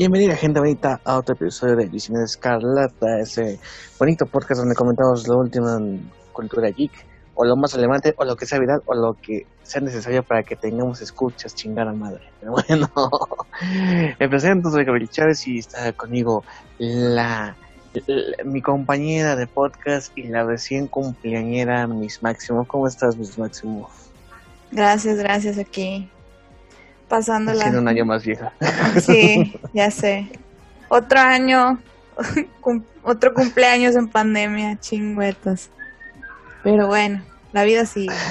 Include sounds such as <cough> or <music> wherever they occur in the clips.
Bienvenida gente bonita a otro episodio de Edición Escarlata, ese bonito podcast donde comentamos lo último en cultura geek, o lo más relevante, o lo que sea viral, o lo que sea necesario para que tengamos escuchas chingada madre. <laughs> Pero bueno, me presento, soy Gabriel Chávez y está conmigo la, la- mi compañera de podcast y la recién cumpleañera Miss Máximo. ¿Cómo estás, Miss Máximo? Gracias, gracias aquí. Pasándola. Siendo un año más vieja. <laughs> Sí, ya sé. Otro año, <laughs> cum- otro cumpleaños en pandemia, chingüetos. Pero bueno, la vida sigue. <laughs>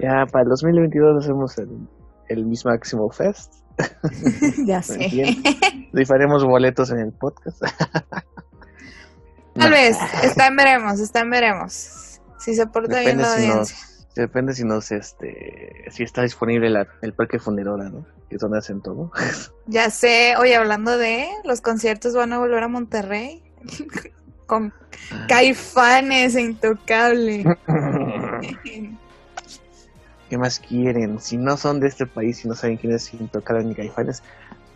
Ya para el 2022 hacemos el, el Miss Máximo Fest. ya sé. Rifaremos boletos en el podcast. Tal vez, está en veremos, está en veremos. Si se porta bien la si audiencia. nos, depende si nos, este, si está disponible la- el parque Fundidora, ¿no? Que es donde hacen todo. <laughs> Ya sé, oye, hablando de los conciertos van a volver a Monterrey. <laughs> Con caifanes e intocable. ¿Qué más quieren? Si no son de este país y no saben quién es Intocable ni Caifanes,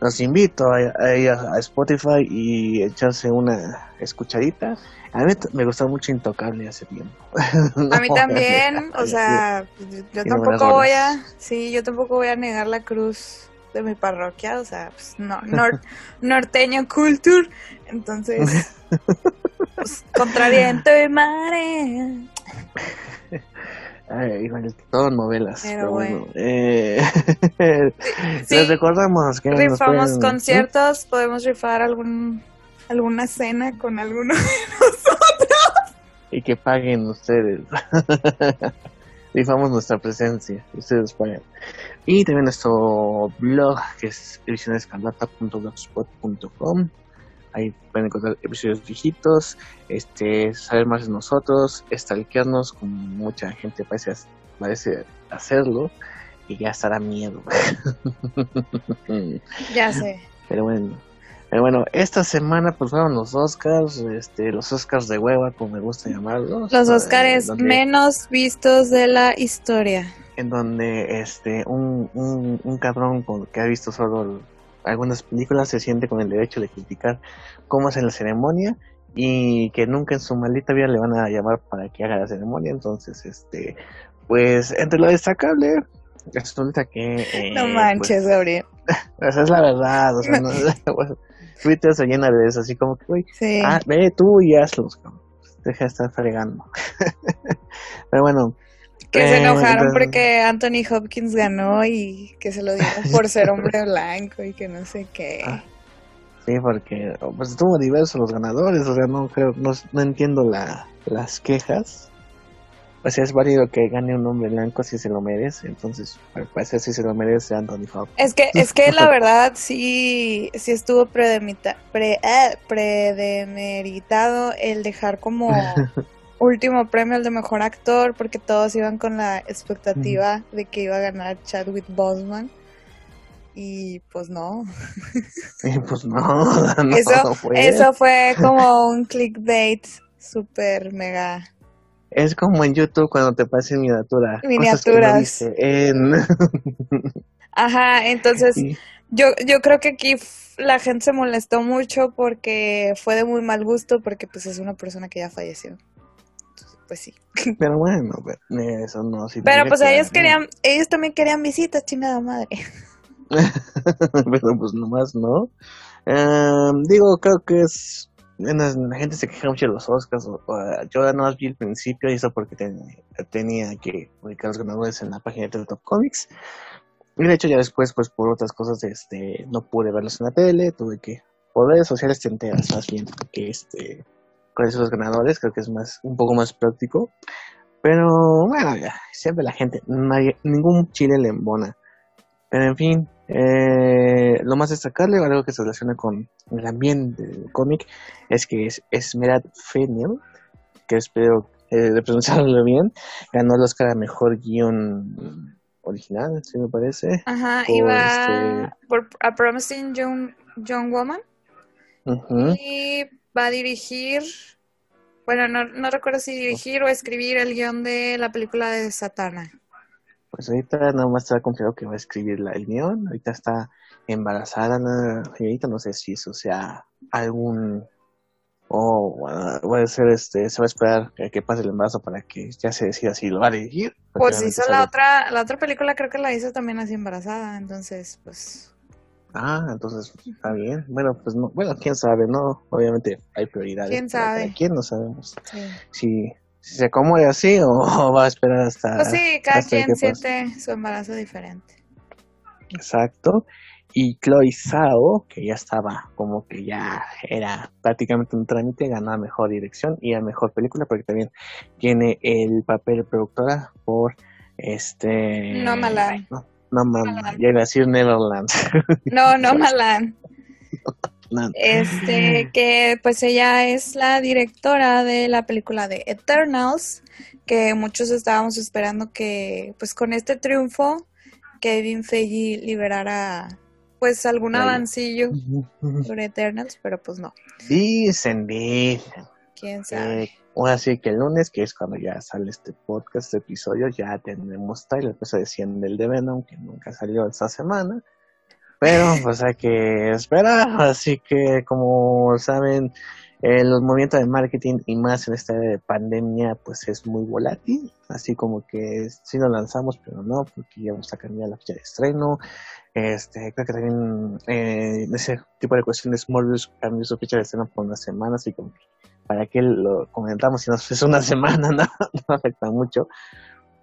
los invito a, a ir a Spotify y echarse una escuchadita. A mí me gustó mucho Intocable hace tiempo. <laughs> A mí también, <laughs> o sea, yo tampoco voy a, sí, yo tampoco voy a negar la cruz de mi parroquia, o sea, pues, no, <laughs> nor- norteño culture, entonces, pues, contra viento y marea. Ay, novelas. Pero Pero, bueno. eh, <laughs> Sí, Les recordamos que rifamos pueden- conciertos, podemos rifar algún, alguna cena con alguno. <laughs> y que paguen ustedes. <laughs> Rifamos nuestra presencia, ustedes pagan. Y también nuestro blog que es edicionescarlata.blogspot.com. Ahí pueden encontrar episodios viejitos, este, saber más de nosotros, stalkearnos, como mucha gente parece, parece hacerlo, y ya estará miedo. <laughs> ya sé. Pero bueno, pero bueno, esta semana pues fueron los Oscars, este, los Oscars de hueva, como me gusta llamarlos. Los eh, donde- menos vistos de la historia. En donde este, un, un, un cabrón con- que ha visto solo algunas películas se siente con el derecho de criticar cómo hacen la ceremonia y que nunca en su maldita vida le van a llamar para que haga la ceremonia. Entonces, este, pues entre lo destacable, resulta que... eh, No manches, Gabriel. Pues, <laughs> esa es la verdad, o sea, no- <laughs> Twitter se llena de eso, así como que, güey, Sí. Ah, ve tú y hazlos. Deja de estar fregando. <laughs> Pero bueno. Que se eh, enojaron entonces- porque Anthony Hopkins ganó y que se lo dieron por ser hombre blanco y que no sé qué. <laughs> Ah. Sí, porque pues estuvo diversos los ganadores, o sea, no creo, no, no entiendo la, las quejas. O sea, es válido que gane un hombre blanco si se lo merece, entonces, al parecer si se lo merece Anthony Hopkins. Es que, es que la <laughs> verdad sí, sí estuvo predemita- pre- eh, predemeritado el dejar como <laughs> último premio el de mejor actor porque todos iban con la expectativa de que iba a ganar Chadwick Boseman y pues no. <laughs> Y pues <laughs> no, no, eso, fue. eso fue como un clickbait super mega Es como en YouTube cuando te pasan miniatura. cosas que no Miniaturas. en... <laughs> Ajá, entonces Sí. yo, yo creo que aquí la gente se molestó mucho porque fue de muy mal gusto porque pues es una persona que ya falleció. Pues sí. Pero bueno, eso no Pero pues ellos querían, ellos también querían visitas, chingada madre. <laughs> pero pues nomás no. Em, digo, creo que es. la gente se queja mucho de los Oscars. o- o, yo más vi el principio y eso porque ten- tenía que ubicar los ganadores en la página de Top Comics. Y de hecho, ya después, pues por otras cosas, este no pude verlos en la tele. Tuve que. Por redes sociales te enteras más bien que este. Cuáles son los ganadores. Creo que es más un poco más práctico. Pero bueno, ya, siempre la gente, nadie, ningún chile le embona. Pero en fin, eh, lo más destacable, o algo que se relaciona con el ambiente del cómic, es que es Esmeralda Fennell, que espero eh, de pronunciarlo <laughs> bien, ganó el Oscar a Mejor Guión Original, si me parece. Ajá, Por iba este- por A Promising Young, Young Woman Ujú. y va a dirigir, bueno, no, no recuerdo si dirigir o escribir el guion de la película de Satana. Pues ahorita nada más está confiado que va a escribir la, el guion. Ahorita está embarazada la señorita. No sé si eso sea algún. O puede ser este. Se va a esperar que, que, pase el embarazo para que ya se decida si lo va a dirigir. Pues hizo la otra, la otra película, creo que la hizo también así embarazada. Entonces, pues. Ah, entonces está bien. Bueno, pues no, bueno, quién sabe, ¿no? Obviamente hay prioridades. ¿Quién sabe? ¿Quién no sabemos? Sí. Si si se acomode así o <laughs> va a esperar hasta... Pues sí, cada quien siente su embarazo diferente. Exacto. Y Chloe Zhao, que ya estaba como que ya era prácticamente un trámite, ganó a mejor dirección y a mejor película, porque también tiene el papel de productora por este. No Malan. No, no Malan. Ya iba a decir Neverland. <laughs> No, no Malan. Este, que pues ella es la directora de la película de Eternals, que muchos estábamos esperando que pues con este triunfo Kevin Feige liberara pues algún avancillo sobre Eternals, pero pues no. Dicen, dicen. ¿Quién sabe? Eh, así que el lunes, que es cuando ya sale este podcast, este episodio, ya tendremos trailer, pues decían del de Venom, que nunca salió esta semana. Pero <laughs> pues hay que esperar, así que como saben, el movimiento de marketing y más en esta pandemia pues es muy volátil, así como que sí lo lanzamos, pero no, porque ya vamos a cambiar la fecha de estreno. Este, creo que también eh, ese tipo de cuestiones Morbius cambió su fecha de estreno por una semana, así como para que lo comentamos si nos es una <laughs> semana, no, no afecta mucho.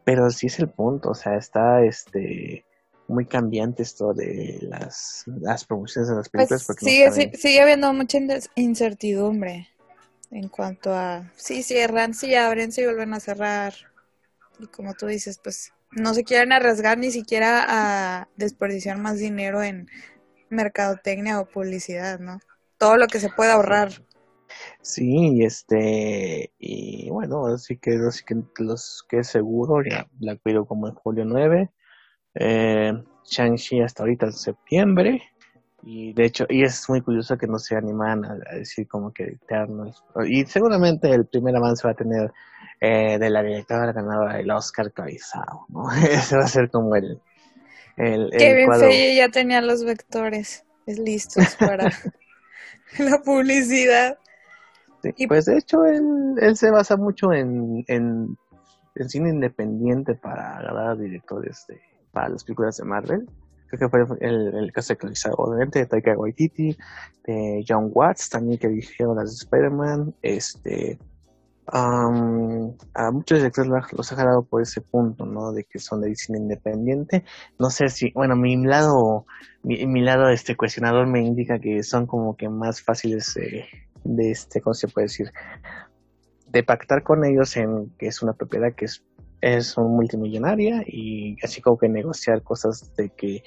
Pero sí es el punto, o sea, está este muy cambiante esto de las, las promociones de las pues películas. porque sigue, sigue habiendo mucha incertidumbre en cuanto a si cierran, si abren, si vuelven a cerrar. Y como tú dices, pues no se quieren arriesgar ni siquiera a desperdiciar más dinero en mercadotecnia o publicidad, ¿no? Todo lo que se pueda ahorrar. Sí, este, y bueno, así que, así que los que es seguro, ya la pido como en julio 9, eh, Shang-Chi hasta ahorita en septiembre. Y de hecho, y es muy curioso que no se animan a, decir como que Eternals. Y seguramente el primer avance va a tener eh, de la directora ganadora el Oscar Caizao, ¿no? <laughs> Ese va a ser como el. el, Kevin Feige ya tenía los vectores listos para <laughs> <laughs> la publicidad. Y pues de hecho, él, él se basa mucho en, en, en cine independiente para agarrar directores de para las películas de Marvel. Creo que fue el, el caso de obviamente, de Taika Waititi, de John Watts, también que dijeron las de Spider-Man, este, a muchos directores los ha jalado por ese punto, ¿no? De que son de cine independiente. No sé si, bueno, mi lado, mi, mi lado este cuestionador me indica que son como que más fáciles de este, ¿cómo se puede decir? De pactar con ellos en que es una propiedad que es es un multimillonaria y así como que negociar cosas de que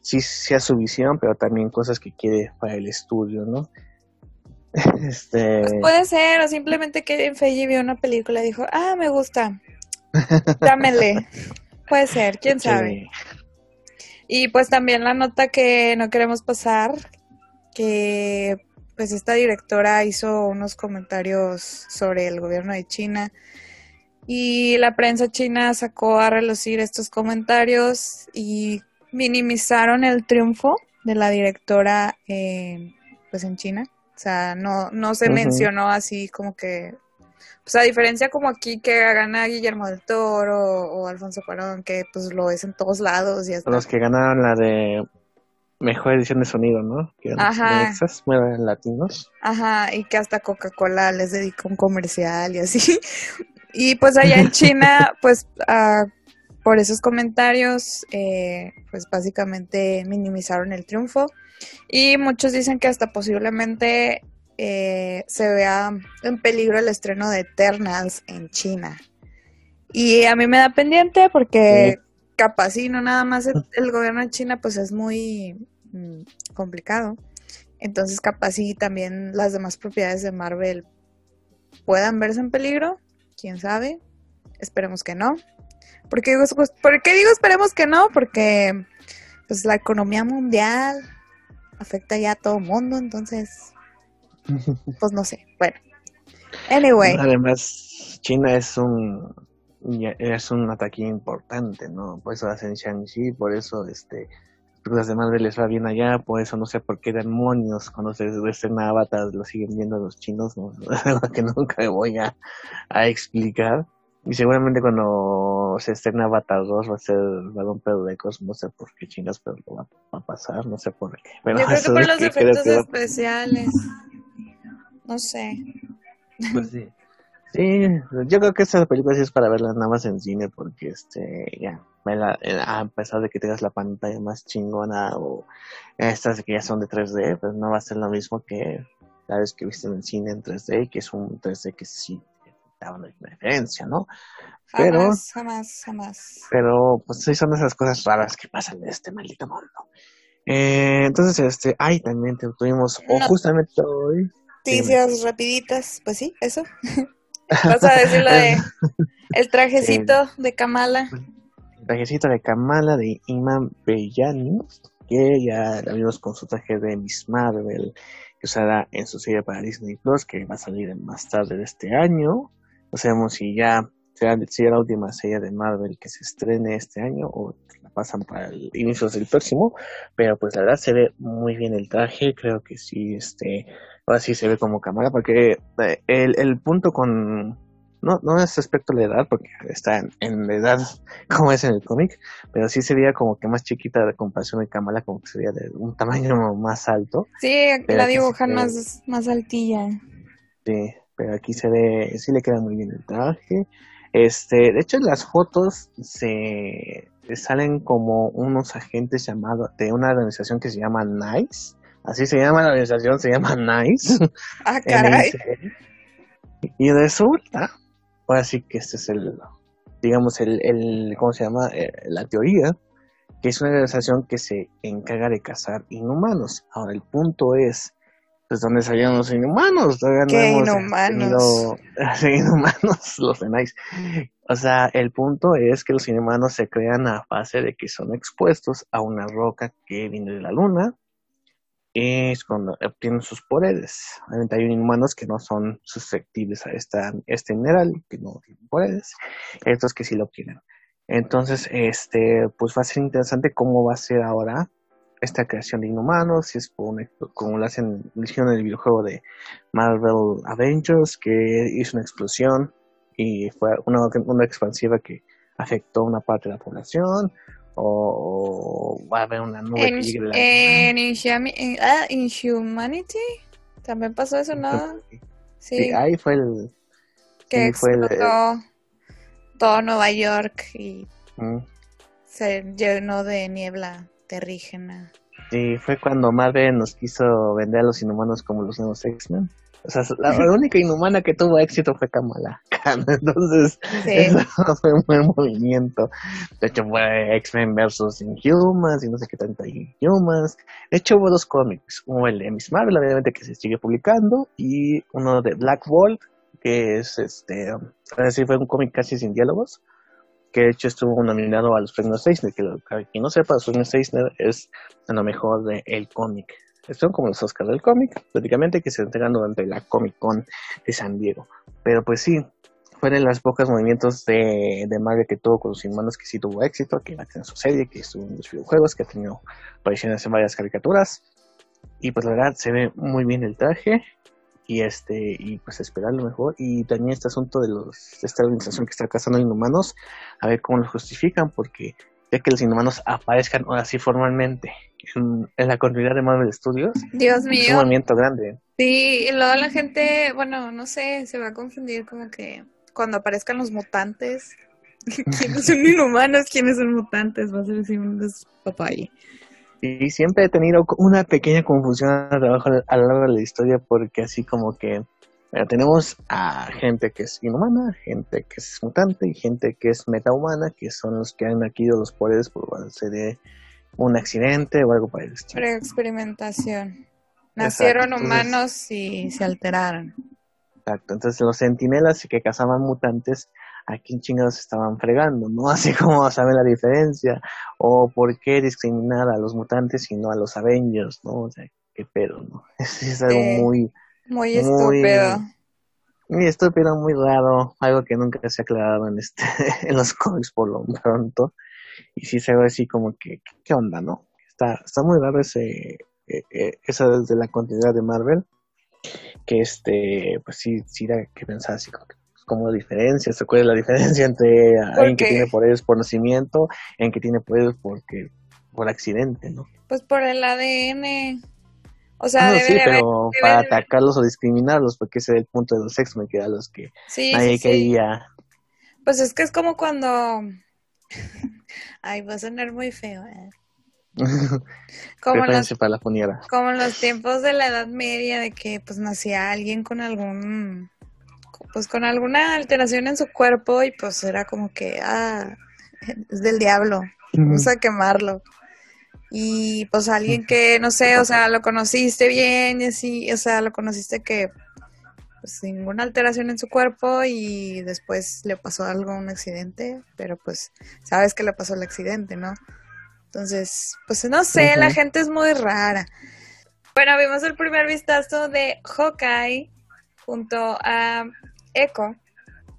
sí sea su visión, pero también cosas que quiere para el estudio, ¿no? <laughs> este... Pues puede ser, o simplemente que Feige vio una película y dijo, ah, me gusta, dámele. <laughs> puede ser, quién sabe. Y pues también la nota que no queremos pasar, que pues esta directora hizo unos comentarios sobre el gobierno de China y la prensa china sacó a relucir estos comentarios y minimizaron el triunfo de la directora eh, pues en China. O sea, no, no se mencionó así como que, pues a diferencia como aquí que gana Guillermo del Toro o, Alfonso Cuarón, que pues lo es en todos lados. Y hasta... Los que ganaron la de mejor edición de sonido, ¿no? Que Ajá. latinos. Ajá, y que hasta Coca-Cola les dedicó un comercial y así. <laughs> Y pues allá en China, <laughs> pues uh, por esos comentarios, eh, pues básicamente minimizaron el triunfo. Y muchos dicen que hasta posiblemente eh, se vea en peligro el estreno de Eternals en China. Y a mí me da pendiente porque capaz sí, no nada más el, gobierno de China pues es muy mm, complicado. Entonces capaz sí también las demás propiedades de Marvel puedan verse en peligro quién sabe. Esperemos que no. ¿Por qué digo, pues, ¿por qué digo esperemos que no? Porque pues la economía mundial afecta ya a todo el mundo, entonces <laughs> pues no sé. Bueno. Anyway. Además, China es un es un ataque importante, ¿no? Por eso hacen Shang-Chi, por eso este las de Marvel les va bien allá, por eso no sé por qué demonios cuando se estrena Avatar lo siguen viendo los chinos, ¿no? <laughs> que nunca voy a, a, explicar. Y seguramente cuando se estrena Avatar 2 va a ser balón pedo de cosmos, no sé por qué chingas, pero lo va, a pasar, no sé por qué. Pero Yo creo <laughs> que por los efectos especiales. No sé. Pues sí. Sí, yo creo que esta película sí es para verla nada más en cine porque este ya a pesar de que tengas la pantalla más chingona o estas que ya son de 3D, pues no va a ser lo mismo que la vez que viste en el cine en 3D, que es un 3D que sí da una diferencia, ¿no? Pero, jamás, jamás, jamás. Pero, pues sí son esas cosas raras que pasan en este maldito mundo. Eh, entonces, este, ay, también tuvimos, o justamente hoy. Noticias rapiditas, pues sí, eso. <laughs> Vas a decir lo de <laughs> el trajecito de Kamala. Trajecito de Kamala de Iman Bellani, que ya la vimos con su traje de Miss Marvel, que usará en su serie para Disney Plus, que va a salir más tarde de este año. No sabemos si ya será, la última serie de Marvel que se estrene este año o la pasan para el inicio del próximo, pero pues la verdad se ve muy bien el traje, creo que sí, este, ahora sí se ve como cámara, porque eh, el, el punto con, no, no es respecto a la edad, porque está en, la edad como es en el cómic, pero sí se veía como que más chiquita de comparación de Kamala, como que sería de un tamaño más alto. Sí, la dibujan más, más altilla. Sí, pero aquí se ve, sí le queda muy bien el traje. Este, de hecho, en las fotos se salen como unos agentes llamados de una organización que se llama NICE. Así se llama la organización, se llama NICE. Ah, <laughs> caray. Y resulta, ahora sí que este es el, digamos, el, el ¿cómo se llama? Eh, la teoría, que es una organización que se encarga de cazar inhumanos. Ahora, el punto es, pues, ¿dónde salieron los inhumanos? ¿Qué inhumanos? <laughs> inhumanos, <laughs> los tenéis. O sea, el punto es que los inhumanos se crean a base de que son expuestos a una roca que viene de la luna. Es cuando obtienen sus poderes. Obviamente hay inhumanos que no son susceptibles a esta, este mineral, que no tienen poderes. Estos que sí lo obtienen. Entonces, este, pues va a ser interesante cómo va a ser ahora esta creación de inhumanos, si es como lo hacen en el videojuego de Marvel Avengers, que hizo una explosión y fue una, expansiva que afectó una parte de la población, o, va a haber una nube en, en, ah, Inhumanity también pasó eso, ¿no? Sí, ahí fue el... Que explotó todo Nueva York y se llenó de niebla terrígena. Sí, fue cuando Marvel nos quiso vender a los inhumanos como los nuevos X-Men. O sea, la, única inhumana que tuvo éxito fue Kamala Khan. <laughs> Entonces, eso <laughs> fue un buen movimiento. De hecho, fue X-Men versus Inhumans y no sé qué tanto Inhumans. De hecho, hubo dos cómics. Uno el de Miss Marvel, obviamente, que se sigue publicando, y uno de Black Bolt, que es este. Así fue un cómic casi sin diálogos que de hecho estuvo nominado a los premios Eisner, que quien no sepa, los premios Eisner es lo mejor del cómic. Son como los Oscars del cómic, prácticamente, que se entregan durante la Comic Con de San Diego. Pero pues sí, fue de los pocos movimientos de, de Marvel que tuvo con los hermanos que sí tuvo éxito, que va tener su serie, que estuvo en los videojuegos, que ha tenido apariciones en varias caricaturas. Y pues la verdad se ve muy bien el traje y este y pues esperar lo mejor y también este asunto de los de esta organización que está cazando inhumanos a ver cómo lo justifican porque ya que los inhumanos aparezcan ahora sí formalmente en, la continuidad de Marvel Studios. Dios mío es un movimiento grande. Sí y luego la gente bueno no sé se va a confundir como que cuando aparezcan los mutantes. <laughs> Quiénes son inhumanos quiénes son mutantes va a ser así un papay y siempre he tenido una pequeña confusión a lo largo de la historia porque así como que tenemos a gente que es inhumana, gente que es mutante y gente que es metahumana, que son los que han adquirido los poderes por base de un accidente o algo para el estilo. experimentación. Nacieron humanos y se alteraron. Exacto, entonces los sentinelas que cazaban mutantes a quién chingados estaban fregando, ¿no? <laughs> Así como saben la diferencia, o por qué discriminar a los mutantes y no a los Avengers, ¿no? O sea, qué pedo, ¿no? <laughs> Es, algo muy... Muy estúpido. Y esto pero muy raro, algo que nunca se ha aclarado en este, <laughs> en los cómics por lo pronto. Y sí se ve así como que, ¿qué onda, no? Está, está muy raro ese, eh, eh, esa desde la continuidad de Marvel. Que este, pues sí, sí da que pensar así como, como diferencia, ¿se es la diferencia entre alguien que tiene poderes por nacimiento y alguien que tiene poderes porque, por accidente, ¿no? Pues por el ADN. O sea, sí, pero para atacarlos o discriminarlos, porque ese es el punto de los X-Men, que era los que nadie quería. Pues es que es como cuando. <laughs> Ay, va a sonar muy feo, ¿eh? <laughs> como, los, para la como en los tiempos de la Edad Media, de que pues nacía alguien con algún. Pues con alguna alteración en su cuerpo y pues era como que, ah, <laughs> es del diablo, vamos a quemarlo y pues alguien que, no sé, o sea, lo conociste bien y así, o sea, lo conociste que pues ninguna alteración en su cuerpo y después le pasó algo, un accidente, pero pues sabes que le pasó el accidente, ¿no? Entonces, pues no sé, la gente es muy rara. Bueno, vimos el primer vistazo de Hawkeye junto a Echo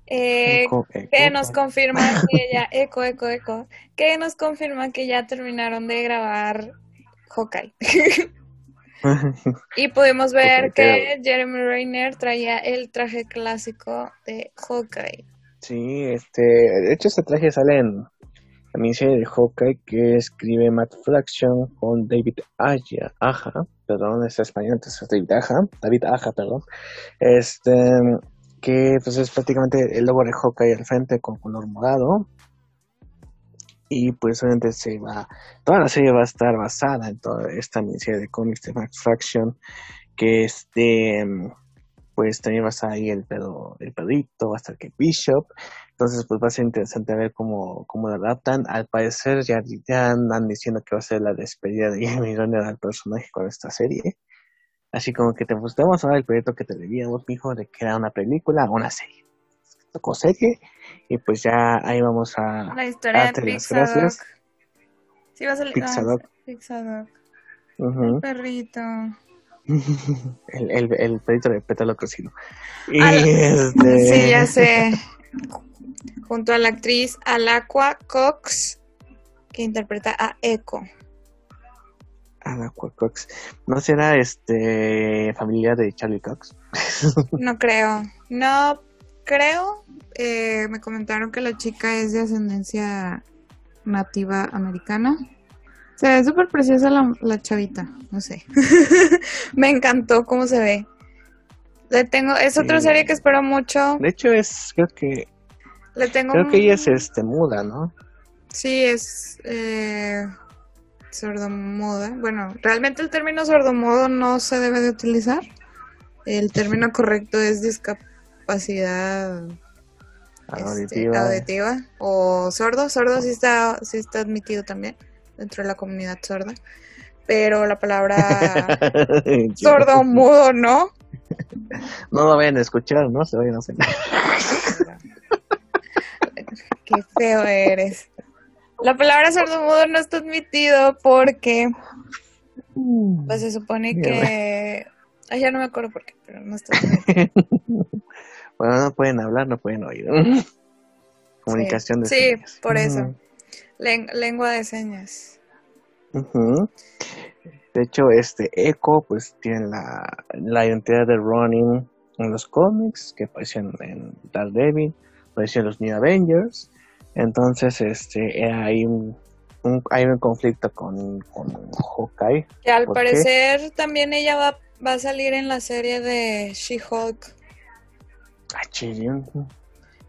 eh, que nos confirma que ya, <laughs> eco, eco, eco, que nos confirma que ya terminaron de grabar Hawkeye. <laughs> y pudimos ver que Jeremy Rayner traía el traje clásico de Hawkeye. Sí, este, de hecho este traje sale en la miniserie de Hawkeye que escribe Matt Fraction con David Aja, Aja, perdón, es español, es David Aja, David Aja, perdón. Este, que pues es prácticamente el logo de Hawkeye al frente con color morado. Y pues obviamente se va, toda la serie va a estar basada en toda esta miniserie de cómics de Max Fraction, que este, pues también va a estar ahí el pedo, el pedito, va a estar que Bishop, entonces pues va a ser interesante ver cómo, cómo lo adaptan, al parecer ya, ya andan diciendo que va a ser la despedida de Jamie Renner al personaje con esta serie, Así como que te gustamos ahora el proyecto que te debíamos, hijo, de que era una película o una serie. Tocó serie y pues ya ahí vamos a la historia de Pixar. Sí, va a salir Pixar. Pixar. El perrito. <laughs> el, el, el perrito de pétalo cocido. Y este... Sí, ya sé. Junto a la actriz Alacua Cox, que interpreta a Echo. Ana Cox. ¿No será este familia de Charlie Cox? <laughs> no creo. No creo. Eh, me comentaron que la chica es de ascendencia nativa americana. Se ve súper preciosa la, chavita, no sé. <laughs> me encantó cómo se ve. Le tengo, es otra serie que espero mucho. De hecho es, creo que, le tengo creo que ella es este muda, ¿no? Sí, es eh, sordomoda. Bueno, realmente el término sordomodo no se debe de utilizar. El término correcto es discapacidad este, auditiva, o sordo. Sordo sí está, sí está admitido también dentro de la comunidad sorda. Pero la palabra <laughs> sordo mudo no. No lo vayan a escuchar, ¿no? Se vayan a hacer. <laughs> Qué feo eres. La palabra sordomudo no está admitido porque pues se supone que Ay, ya no me acuerdo por qué, pero no está admitido. <laughs> bueno, no pueden hablar, no pueden oír. <laughs> Comunicación de señas. Sí, por eso. lengua de señas. De hecho, este Echo pues tiene la, la identidad de Ronin en los cómics, que aparecen en Daredevil, apareció en los New Avengers, entonces, este, hay un, hay un conflicto con, con Hawkeye. Que al parecer también ella va, va a salir en la serie de She-Hulk. Ah,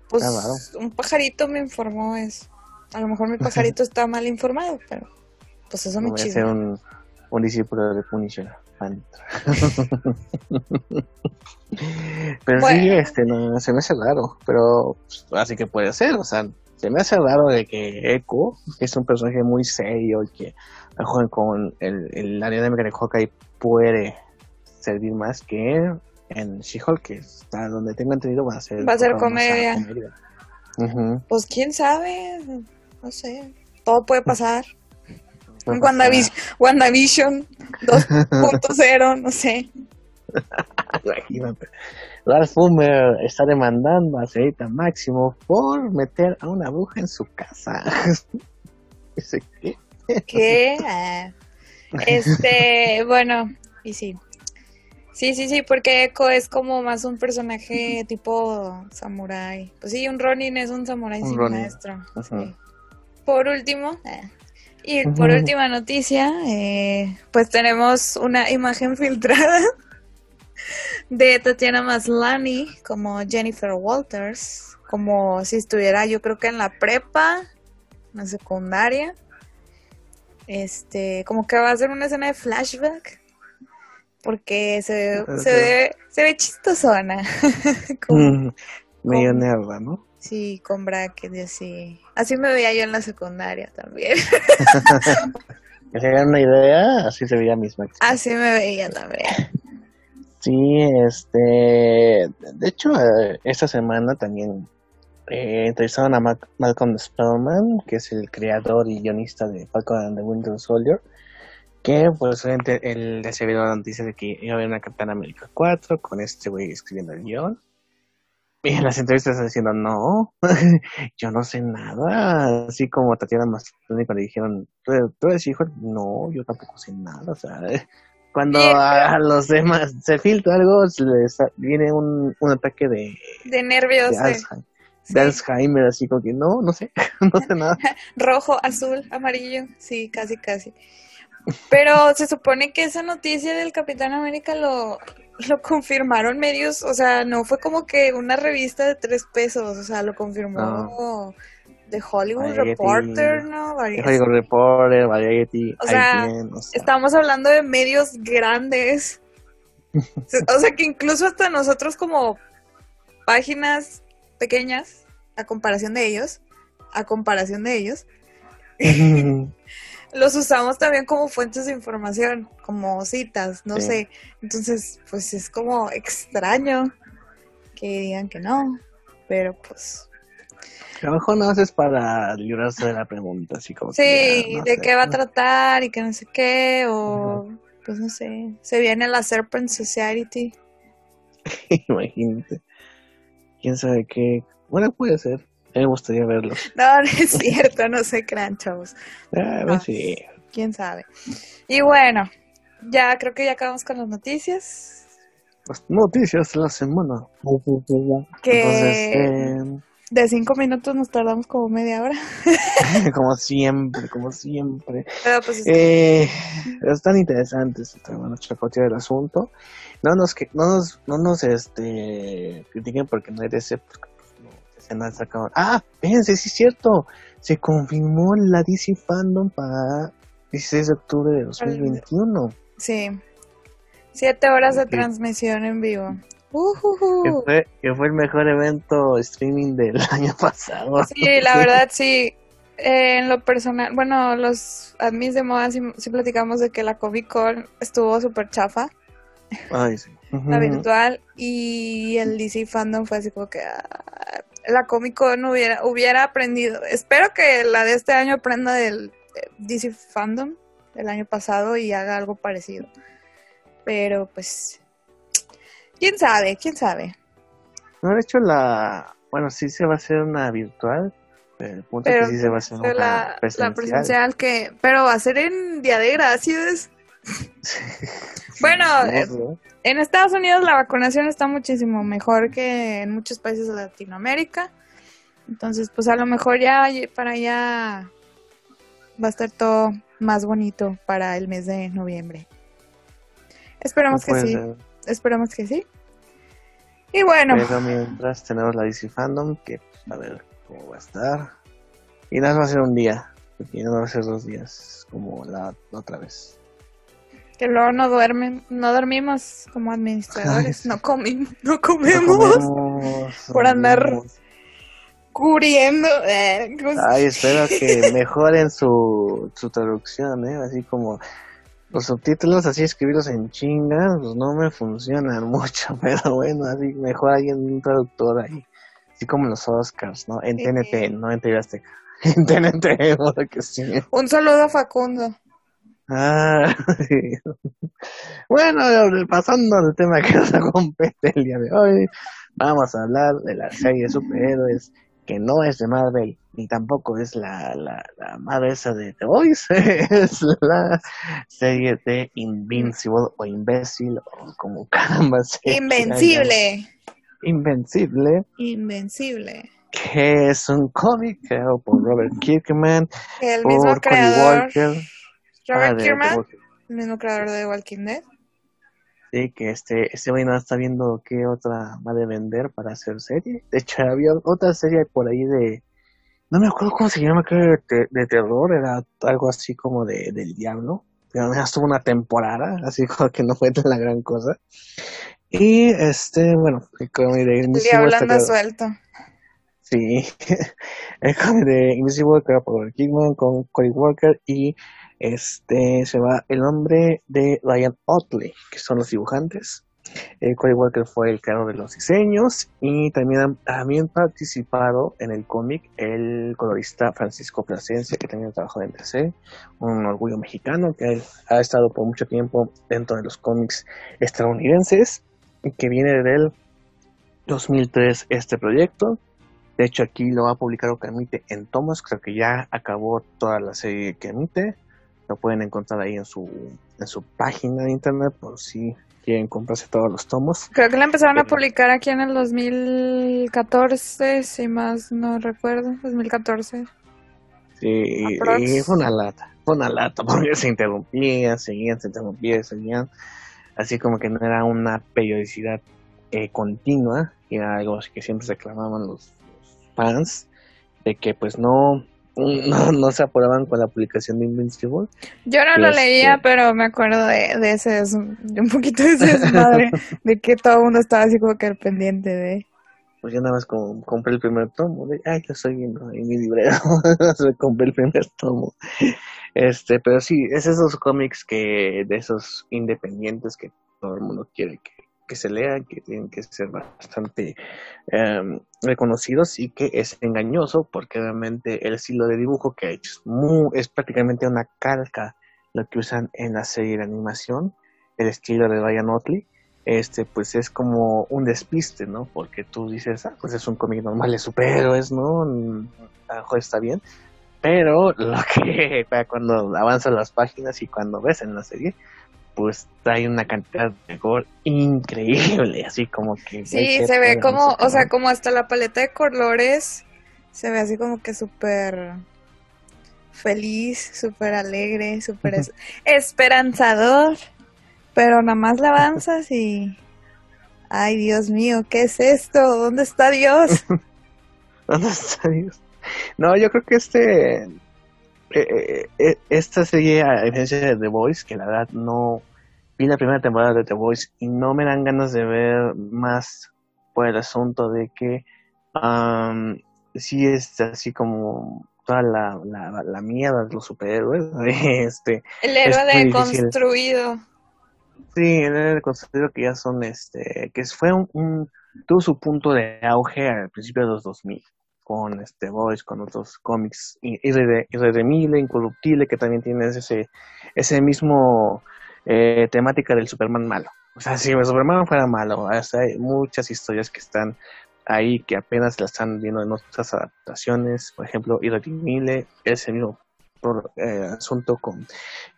Pues un pajarito me informó eso. A lo mejor mi pajarito <laughs> está mal informado, pero pues eso me Voy a ser un, un discípulo de Punisher. <laughs> pero sí, este, no, se me hace raro, pero pues, así que puede ser, o sea, se me hace raro de que Echo, que es un personaje muy serio y que con el, el área de Hawkeye puede servir más que en She-Hulk, que está donde tengo entendido va a ser, va a ser comedia. Pues quién sabe, no sé, todo puede <laughs> pasar. WandaVision, WandaVision 2.0, no sé. <laughs> Imagínate. Ralph Fumer está demandando a Señorita Máximo por meter a una bruja en su casa. <laughs> Dice, ¿qué? ¿Qué? Ah. Este, bueno, y sí. Sí, sí, sí, porque Echo es como más un personaje tipo samurai. Pues sí, un Ronin es un samurai Un sin Ronin. maestro. Sí. Por último, eh, y por última noticia, eh, pues tenemos una imagen <laughs> filtrada de Tatiana Maslany como Jennifer Walters, como si estuviera yo creo que en la prepa, en la secundaria. Este, como que va a ser una escena de flashback. Porque se, se ve, se ve chistosona. <laughs> Con- Mm, Medio con- nerda, ¿no? sí, con brackets y así. Así me veía yo en la secundaria también. <laughs> Que se hagan una idea, así se veía mis Max. Así me veía también. Sí, este. De hecho, eh, esta semana también eh, entrevistaron a Malcolm Spellman, que es el creador y guionista de Falcon and the Winter Soldier. Que, pues, obviamente, él les había dado la noticia de que iba a haber una Capitán América 4 con este güey escribiendo el guion. Y en las entrevistas diciendo, no, <laughs> yo no sé nada. Así como Tatiana Maslany cuando le dijeron, ¿tú, tú eres hijo? No, yo tampoco sé nada. O sea, cuando a, los demás se filtra algo, les viene un, un ataque de, De nervios. de, de- Alzheimer, sí. de Alzheimer, así como que no, no sé, <laughs> no sé nada. <laughs> Rojo, azul, amarillo. Sí, casi, casi. Pero se supone que esa noticia del Capitán América lo, lo confirmaron medios. O sea, no fue como que una revista de tres pesos. O sea, lo confirmó The Hollywood Variety. Reporter, ¿no? Vari- Hollywood Reporter, Variety, O sea, IGN, o sea, Estamos hablando de medios grandes. <laughs> O sea que incluso hasta nosotros como páginas pequeñas, a comparación de ellos, a comparación de ellos, <laughs> los usamos también como fuentes de información, como citas, no Sí. sé. Entonces, pues es como extraño que digan que no, pero pues a lo mejor no es para librarse de la pregunta, así como que sí, ya, no de sé. qué va a tratar y que no sé qué, o pues no sé, se viene la Serpent Society. <laughs> Imagínate. Quién sabe qué. Bueno, puede ser. A mí me gustaría verlo. <laughs> No, no es cierto, no se crean, chavos. Ah, No. sí. Quién sabe. Y bueno, ya creo que ya acabamos con las noticias. Las noticias de la semana. Que Entonces, eh, de cinco minutos nos tardamos como media hora. <laughs> como siempre, como siempre. Pero pues Eh, están interesantes esta bueno, chacotea del asunto. No nos, que, no nos, no nos este, critiquen porque no eres porque pues, no, se han sacado. Ah, fíjense, sí es cierto. Se confirmó la DC Fandom para 16 de octubre de 2021. sí. Siete horas de transmisión en vivo. Que fue, que fue el mejor evento streaming del <laughs> año pasado. Sí, la <laughs> verdad sí. Eh, en lo personal, bueno, los admins de moda sí, sí platicamos de que la Comic Con estuvo súper chafa, Ay, sí. <laughs> la virtual, y el DC Fandom fue así como que ah, la Comic Con hubiera, hubiera aprendido. Espero que la de este año aprenda del eh, DC Fandom del año pasado y haga algo parecido. Pero pues, quién sabe, quién sabe. No, de hecho, la. Bueno, sí se va a hacer una virtual. Pero el punto Pero es que sí se va a hacer una la, la presencial. presencial que, pero va a ser en Día de Gracias. Bueno, No eh, sé. En Estados Unidos la vacunación está muchísimo mejor que en muchos países de Latinoamérica. Entonces, pues a lo mejor ya para allá va a estar todo más bonito para el mes de noviembre. Esperamos que sí, ser. Esperamos que sí. Y bueno, Pero mientras tenemos la DC Fandom, que pues, a ver cómo va a estar. Y nada va a ser un día, porque no va a ser dos días, como la otra vez. que luego no duermen, no dormimos como administradores, no comimos, no No comemos, comemos, por andar comemos. cubriendo. eh, Ay, espero que <laughs> mejoren su, su traducción, ¿eh? Así como los subtítulos, así escribirlos en chinga, pues no me funcionan <laughs> mucho, pero bueno, así mejor hay un traductor ahí. Así como los Oscars, ¿no? En Sí. TNT, no en TV Azteca. <laughs> En TNT, porque <laughs> sí. Un saludo a Facundo. Ah, Bueno, pasando al tema que nos compete el día de hoy, vamos a hablar de la serie de superhéroes que no es de Marvel, ni tampoco es la, la, la madre esa de The Voice, <laughs> es la serie de Invincible o Imbécil, o como <laughs> caramba se Invencible. Invencible, Invencible. que es un cómic creado por Robert Kirkman, El mismo por creador. Walker, Robert ah, Walker. el mismo creador de Walking Dead. Sí, que este, este no está viendo qué otra va de vender para hacer serie. De hecho, había otra serie por ahí de, no me acuerdo cómo se llama, creo de, de terror, era algo así como de, del diablo. Pero además tuvo una temporada, <laughs> así como que no fue tan la gran cosa. Y este, bueno, el de El está anda creado- suelto. Sí, <laughs> el de Invisible creado por Kirkman con Cory Walker y este se va el nombre de Ryan Otley, que son los dibujantes. Eh, Cory Walker fue el creador de los diseños y también también participado en el cómic el colorista Francisco Plasencia, que también trabajó en DC, un orgullo mexicano que ha estado por mucho tiempo dentro de los cómics estadounidenses y que viene del 2003 este proyecto. De hecho, aquí lo va a publicar o que emite en tomos. Creo que ya acabó toda la serie que emite. Lo pueden encontrar ahí en su, en su página de internet por si quieren comprarse todos los tomos. Creo que la empezaron a publicar aquí en el 2014, si más no recuerdo. 2014. Sí, y, y fue una lata. Fue una lata <laughs> porque se interrumpía, seguían, se interrumpían, seguían. Así como que no era una periodicidad eh, continua. Y era algo que siempre reclamaban los, los fans. De que pues no, <laughs> no, no se apuraban con la publicación de Invincible. Yo no lo Este- leía, pero me acuerdo de, de ese, de un poquito de ese desmadre, <laughs> de que todo el mundo estaba así como que al pendiente de... pues yo nada más como compré el primer tomo, de, ay, lo estoy viendo en mi librero, <laughs> compré el primer tomo. Este, pero sí, es esos cómics que, de esos independientes que todo el mundo quiere que, que se lean, que tienen que ser bastante em, reconocidos y que es engañoso porque realmente el estilo de dibujo que ha hecho es, muy, prácticamente una calca lo que usan en la serie de animación, el estilo de Ryan Otley este pues es como un despiste, ¿no? Porque tú dices, ah, pues es un cómic normal de superhéroes, ¿no? A lo mejor está bien, pero lo que <laughs> cuando avanzan las páginas y cuando ves en la serie, pues trae una cantidad de gore increíble, así como que... Sí, güey, ¿qué se ve como, o sea, como hasta la paleta de colores se ve así como que súper feliz, súper alegre, súper es- <laughs> esperanzador, pero nada más le avanzas y... Ay, Dios mío, ¿qué es esto? ¿Dónde está Dios? <laughs> ¿Dónde está Dios? No, yo creo que este. Eh, eh, eh, esta serie, a diferencia de The Voice, que la verdad no. Vi la primera temporada de The Voice y no me dan ganas de ver más por el asunto de que. am, sí es así como toda la, la, la mierda de los superhéroes. <laughs> Este, El héroe deconstruido. Sí, el considero que ya son, este, que fue un, un- tuvo su punto de auge al principio de los 2000, con este Boys, con otros cómics i- irrede- irredimible, incorruptible, que también tiene ese, ese mismo eh, temática del Superman malo. O sea, si el Superman fuera malo, hay muchas historias que están ahí que apenas la están viendo en otras adaptaciones, por ejemplo, Irredimible, ese mismo por- eh, asunto con,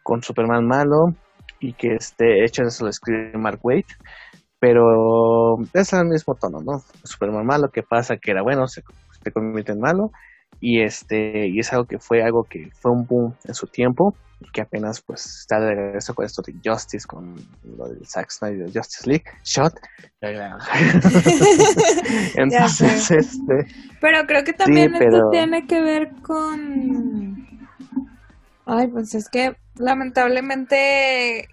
con Superman malo, y que este hecho eso lo escribe Mark Waid pero es el mismo tono no Superman malo que pasa que era bueno se, se convierte en malo. Y este y es algo que fue algo que fue un boom en su tiempo y que apenas pues está de regreso con esto de Justice con lo del Zack Snyder de Justice League Shot. <laughs> Entonces este Pero creo que también esto pero- tiene que ver con... Ay, pues es que lamentablemente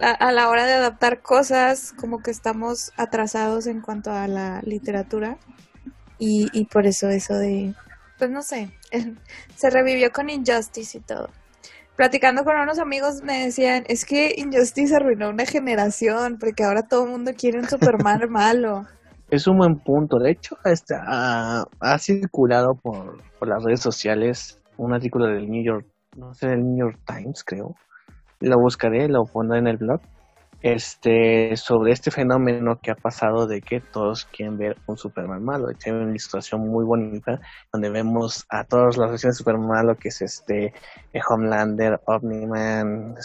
a, a la hora de adaptar cosas como que estamos atrasados en cuanto a la literatura y, y por eso eso de, pues no sé, <laughs> se revivió con Injustice y todo. Platicando con unos amigos me decían, es que Injustice arruinó una generación porque ahora todo el mundo quiere un Superman <laughs> malo. Es un buen punto. De hecho, este, ha, ha circulado por, por las redes sociales un artículo del New York no sé, el New York Times, creo. Lo buscaré, lo pondré en el blog este, sobre este fenómeno que ha pasado de que todos quieren ver un Superman malo. Hay una ilustración muy bonita donde vemos a todas las versiones de Superman malo, que es este eh, Homelander, Omni-Man,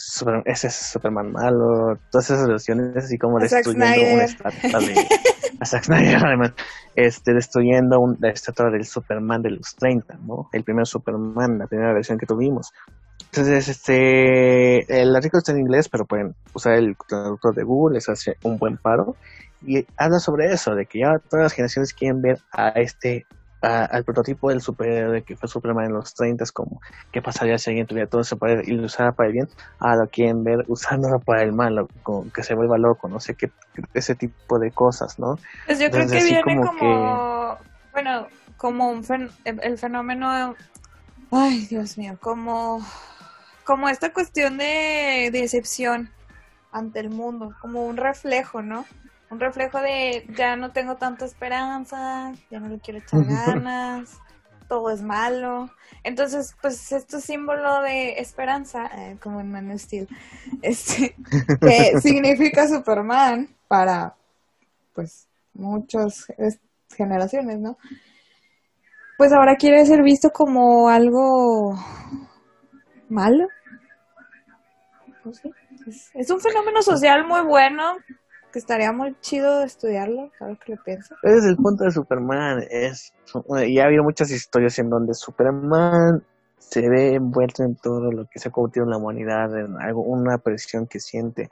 ese es Superman malo, todas esas versiones así como destruyendo una estatua de a Zack Snyder, <laughs> además, este, destruyendo un, la estatua del Superman de los 30, ¿no? El primer Superman, la primera versión que tuvimos. Entonces, este, el artículo está en inglés, pero pueden usar el traductor de Google, les hace un buen paro. Y habla sobre eso, de que ya todas las generaciones quieren ver a este, al prototipo del superhéroe que fue Superman en los 30, como qué pasaría si alguien tuviera todo ese poder y lo usara para el bien, a lo quieren ver usándolo para el mal, que se vuelva loco, no sé qué, ese tipo de cosas, ¿no? Pues yo creo que viene como, bueno, como un el fenómeno, ay Dios mío, como como esta cuestión de decepción ante el mundo, como un reflejo, ¿no? Un reflejo de ya no tengo tanta esperanza, ya no le quiero echar <laughs> ganas, todo es malo. Entonces, pues esto es símbolo de esperanza, eh, como en Man of Steel, <laughs> este, que <laughs> significa Superman para, pues, muchas generaciones, ¿no? Pues ahora quiere ser visto como algo malo, es, un fenómeno social muy bueno que estaría muy chido estudiarlo, ¿sabes qué le pienso? Es el punto de Superman. Es, y ha habido muchas historias en donde Superman se ve envuelto en todo lo que se ha convertido en la humanidad, en algo, una presión que siente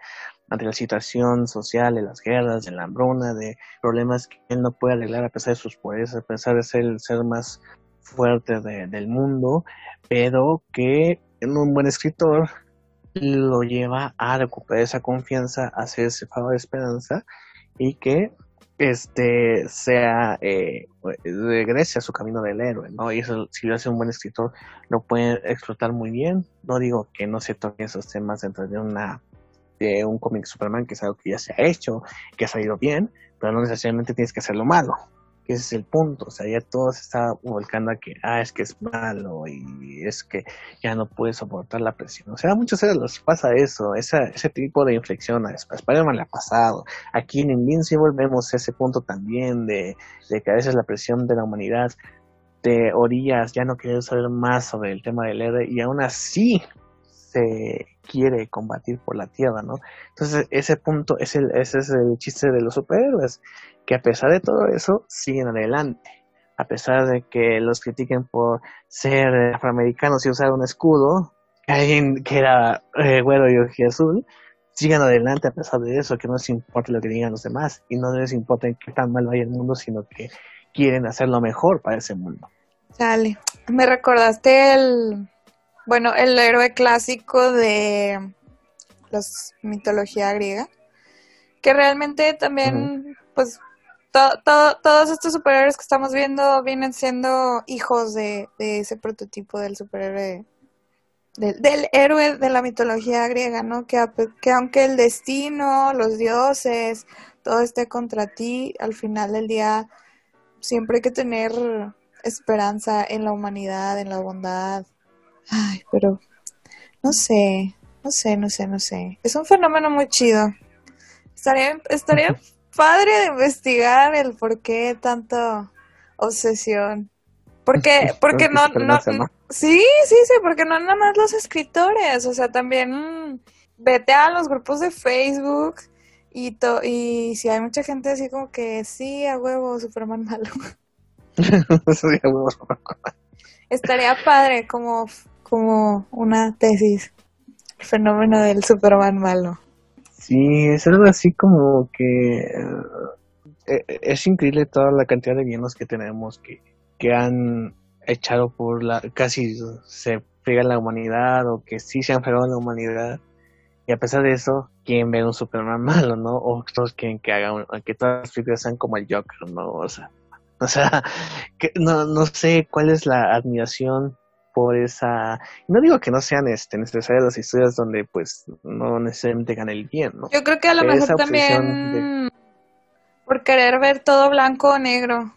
ante la situación social, de las guerras, de la hambruna, de problemas que él no puede arreglar a pesar de sus poderes, a pesar de ser el ser más fuerte del mundo, pero que en un buen escritor lo lleva a recuperar esa confianza, a hacer ese favor de esperanza y que este sea eh, regrese a su camino del héroe, ¿no? Y eso, si lo hace un buen escritor, lo puede explotar muy bien. No digo que no se toquen esos temas dentro de una de un cómic Superman, que es algo que ya se ha hecho, que ha salido bien, pero no necesariamente tienes que hacerlo malo que ese es el punto, o sea, ya todo se está volcando a que, ah, es que es malo y es que ya no puede soportar la presión, o sea, a muchos seres pasa eso, ese tipo de inflexión, a Spider-Man le ha pasado, aquí en Invincible vemos ese punto también de, de que a veces la presión de la humanidad de orillas ya no quiere saber más sobre el tema del héroe y aún así quiere combatir por la tierra, ¿no? Entonces ese punto es el, ese es el chiste de los superhéroes, que a pesar de todo eso siguen adelante. A pesar de que los critiquen por ser afroamericanos y usar un escudo, alguien que era eh, güero y ojo azul, sigan adelante a pesar de eso, que no les importa lo que digan los demás y no les importa qué tan mal vaya el mundo, sino que quieren hacer lo mejor para ese mundo. Sale. Me recordaste el, bueno, el héroe clásico de la mitología griega, que realmente también, pues todos estos superhéroes que estamos viendo vienen siendo hijos de, ese prototipo del superhéroe, del, héroe de la mitología griega, ¿no? Que, que aunque el destino, los dioses, todo esté contra ti, al final del día siempre hay que tener esperanza en la humanidad, en la bondad. Ay, pero no sé, no sé, no sé, no sé. Es un fenómeno muy chido. Estaría, estaría padre de investigar el por qué tanto obsesión. Porque, porque no, no, sí, sí, sí, porque no nada más los escritores, o sea, también vete a los grupos de Facebook y, to y si hay mucha gente así como que sí, a huevo, Superman malo. <laughs> Estaría padre como, como una tesis, el fenómeno del Superman malo. Sí, es algo así como que eh, es increíble toda la cantidad de bienes que tenemos que, que han echado por la, casi se friega la humanidad o que sí se han fregado la humanidad y a pesar de eso quieren ver un Superman <laughs> malo, ¿no? O otros quieren que hagan, que todas las figuras sean como el Joker, ¿no? O sea, <laughs> o sea, que no, no sé cuál es la admiración por esa no digo que no sean este necesarias las historias donde pues no necesariamente gane el bien no yo creo que a lo mejor también por querer ver todo blanco o negro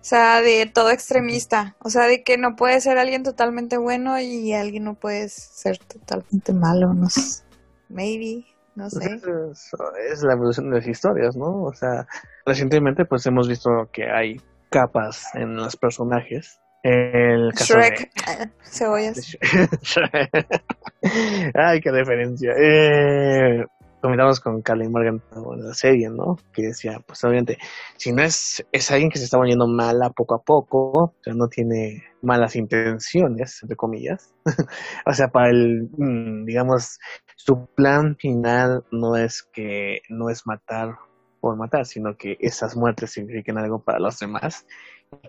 O sea, de todo extremista. O sea, de que no puede ser alguien totalmente bueno y alguien no puede ser totalmente malo. No sé. Maybe. No sé. Es, es la evolución de las historias, ¿no? O sea, recientemente pues hemos visto que hay capas en los personajes. El caso Shrek. <laughs> Cebollas. <laughs> Ay, qué referencia. Eh, comentamos con Carly Morgan en la serie, ¿no? Que decía, pues obviamente, si no es, es alguien que se está volviendo mala poco a poco, o sea, no tiene malas intenciones, entre comillas. <laughs> o sea, para el, mm, digamos, su plan final no es que, no es matar por matar, sino que esas muertes signifiquen algo para los demás,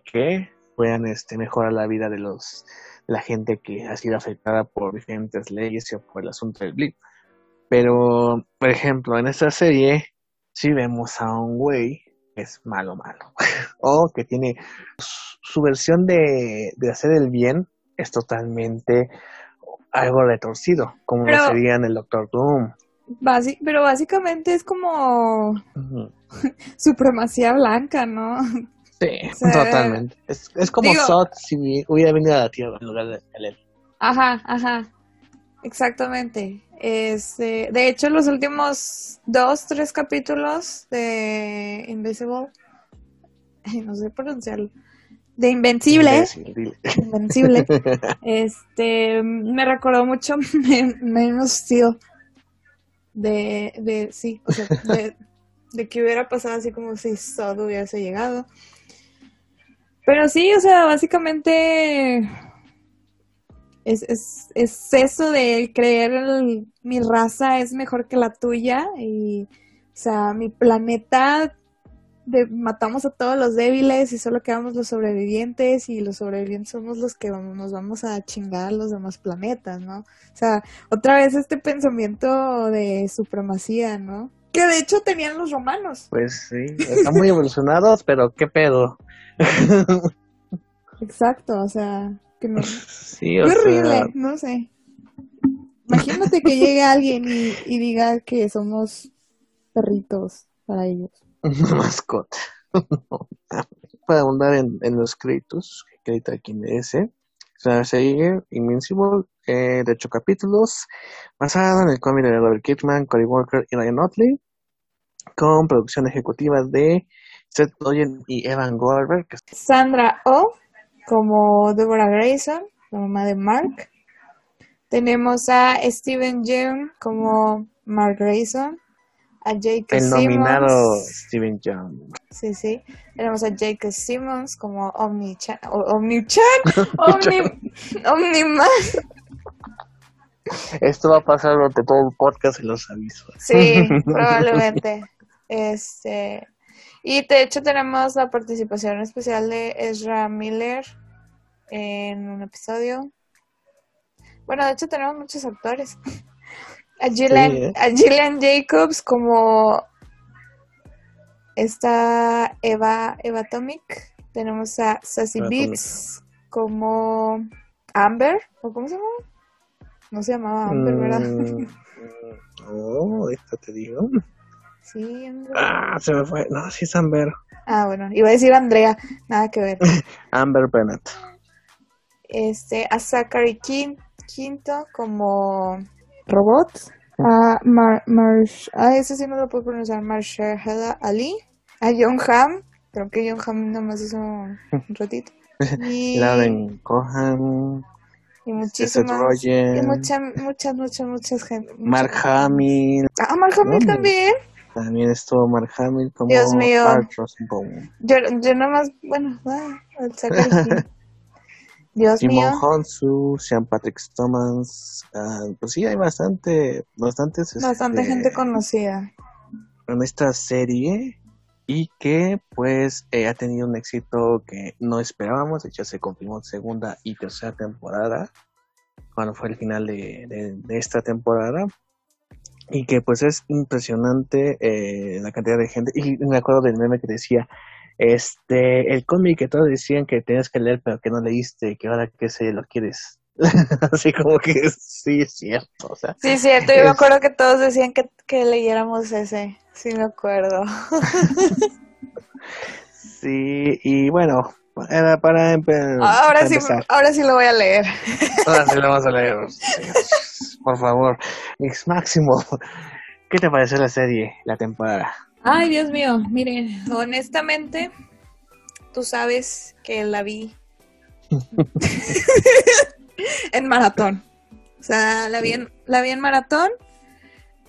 que puedan este, mejorar la vida de los la gente que ha sido afectada por diferentes leyes y por el asunto del blip. Pero, por ejemplo, en esta serie sí vemos a un güey que es malo, malo. <laughs> o que tiene su versión de, de hacer el bien es totalmente algo retorcido, como Pero- sería en el Doctor Doom. Pero básicamente es como <laughs> supremacía blanca, ¿no? Sí, O sea, totalmente. Es, es como digo- Sot si hubiera venido a la Tierra en lugar de él. Ajá, ajá. Exactamente. Este, de hecho, los últimos dos, tres capítulos de Invisible, no sé pronunciarlo, de Invencible. Invencible, <laughs> este, me recordó mucho Men- Man of Steel. De, de, sí, o sea, de, de que hubiera pasado así como si Sod hubiese llegado. Pero sí, o sea, básicamente es, es, es eso de creer el- mi raza es mejor que la tuya y, o sea, mi planeta matamos a todos los débiles y solo quedamos los sobrevivientes y los sobrevivientes somos los que vamos, nos vamos a chingar a los demás planetas, ¿no? O sea, otra vez este pensamiento de supremacía, ¿no? Que de hecho tenían los romanos. Pues sí, están muy evolucionados, pero qué pedo. <laughs> Exacto, o sea, que no, <laughs> sí, o Qué horrible, sea, no sé. Imagínate que llegue alguien y, y diga que somos perritos para ellos. una <laughs> mascota. Para abundar en, en los créditos, que acredita aquí en ese. O sea, Invincible, eh, de ocho capítulos, basado en el cómic de Robert Kirkman, Cory Walker y Ryan Otley, con producción ejecutiva de Seth Rogen y Evan Goldberg, Sandra Oh, como Deborah Grayson, la mamá de Mark. Tenemos a Steven Yeun como Mark Grayson. A Jake el Simmons. nominado Steven Young. Sí, sí. Tenemos a Jake Simmons como Omni-chan. Omni-chan. Omni, Omni-man. <laughs> Esto va a pasar durante todo el podcast y los aviso. Sí, <laughs> probablemente. Este, y de hecho tenemos la participación especial de Ezra Miller en un episodio. Bueno, de hecho tenemos muchos actores. <laughs> A Gillian, ¿eh? a Gillian Jacobs como esta Eva, Eva Tomic. Tenemos a Sassy Beats como Amber, ¿o cómo se llama? No se llamaba Amber, ¿verdad? Mm, <laughs> oh, esto te digo. Sí. Ah, se me fue. No, sí es Amber. Ah, bueno, iba a decir Andrea, nada que ver. <laughs> Amber Bennett. Este, a Zachary Quin- Quinto como robot. A Mar, Marsh, ah, ese sí no lo puedo pronunciar, Marshala Ali. A John Hamm, creo que John Hamm nomás hizo un <laughs> ratito. Y, <laughs> Lauren Cohan. y muchísimas, y muchas, muchas, muchas, muchas gente. Mark Hamill. Ah, Mark Hamill también. También estuvo Mark Hamill como Dios mío. Yo, yo nomás, bueno, ah, el. <laughs> Dios Jimon mío. Honsu, Sean Patrick Thomas. ah, pues sí, hay bastante, bastantes. Bastante este, gente conocida. en esta serie y que pues eh, ha tenido un éxito que no esperábamos, de hecho se confirmó segunda y tercera temporada, cuando fue el final de, de- de esta temporada y que pues es impresionante eh, la cantidad de gente. Y me acuerdo del meme que decía este el cómic que todos decían que tenías que leer pero que no leíste que ahora que se lo quieres. <laughs> Así como que sí es cierto o sea. Sí, cierto, yo me acuerdo que todos decían que, que leyéramos ese, sí me acuerdo. <laughs> Sí, y bueno, Era para ahora sí, ahora sí lo voy a leer. Ahora sí lo vamos a leer. Por favor, Mix Máximo, ¿qué te parece la serie, la temporada? Ay, Dios mío, miren, honestamente, tú sabes que la vi <laughs> en maratón. O sea, la vi en, la vi en maratón.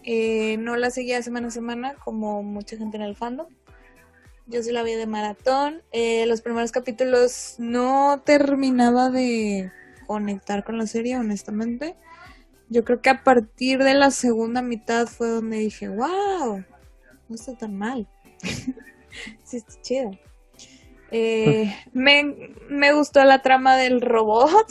Eh, no la seguía semana a semana como mucha gente en el fandom. Yo sí la vi de maratón. Eh, los primeros capítulos no terminaba de conectar con la serie, honestamente. Yo creo que a partir de la segunda mitad fue donde dije, wow, no está tan mal. <laughs> sí está chido. Eh, <laughs> me, me gustó la trama del robot.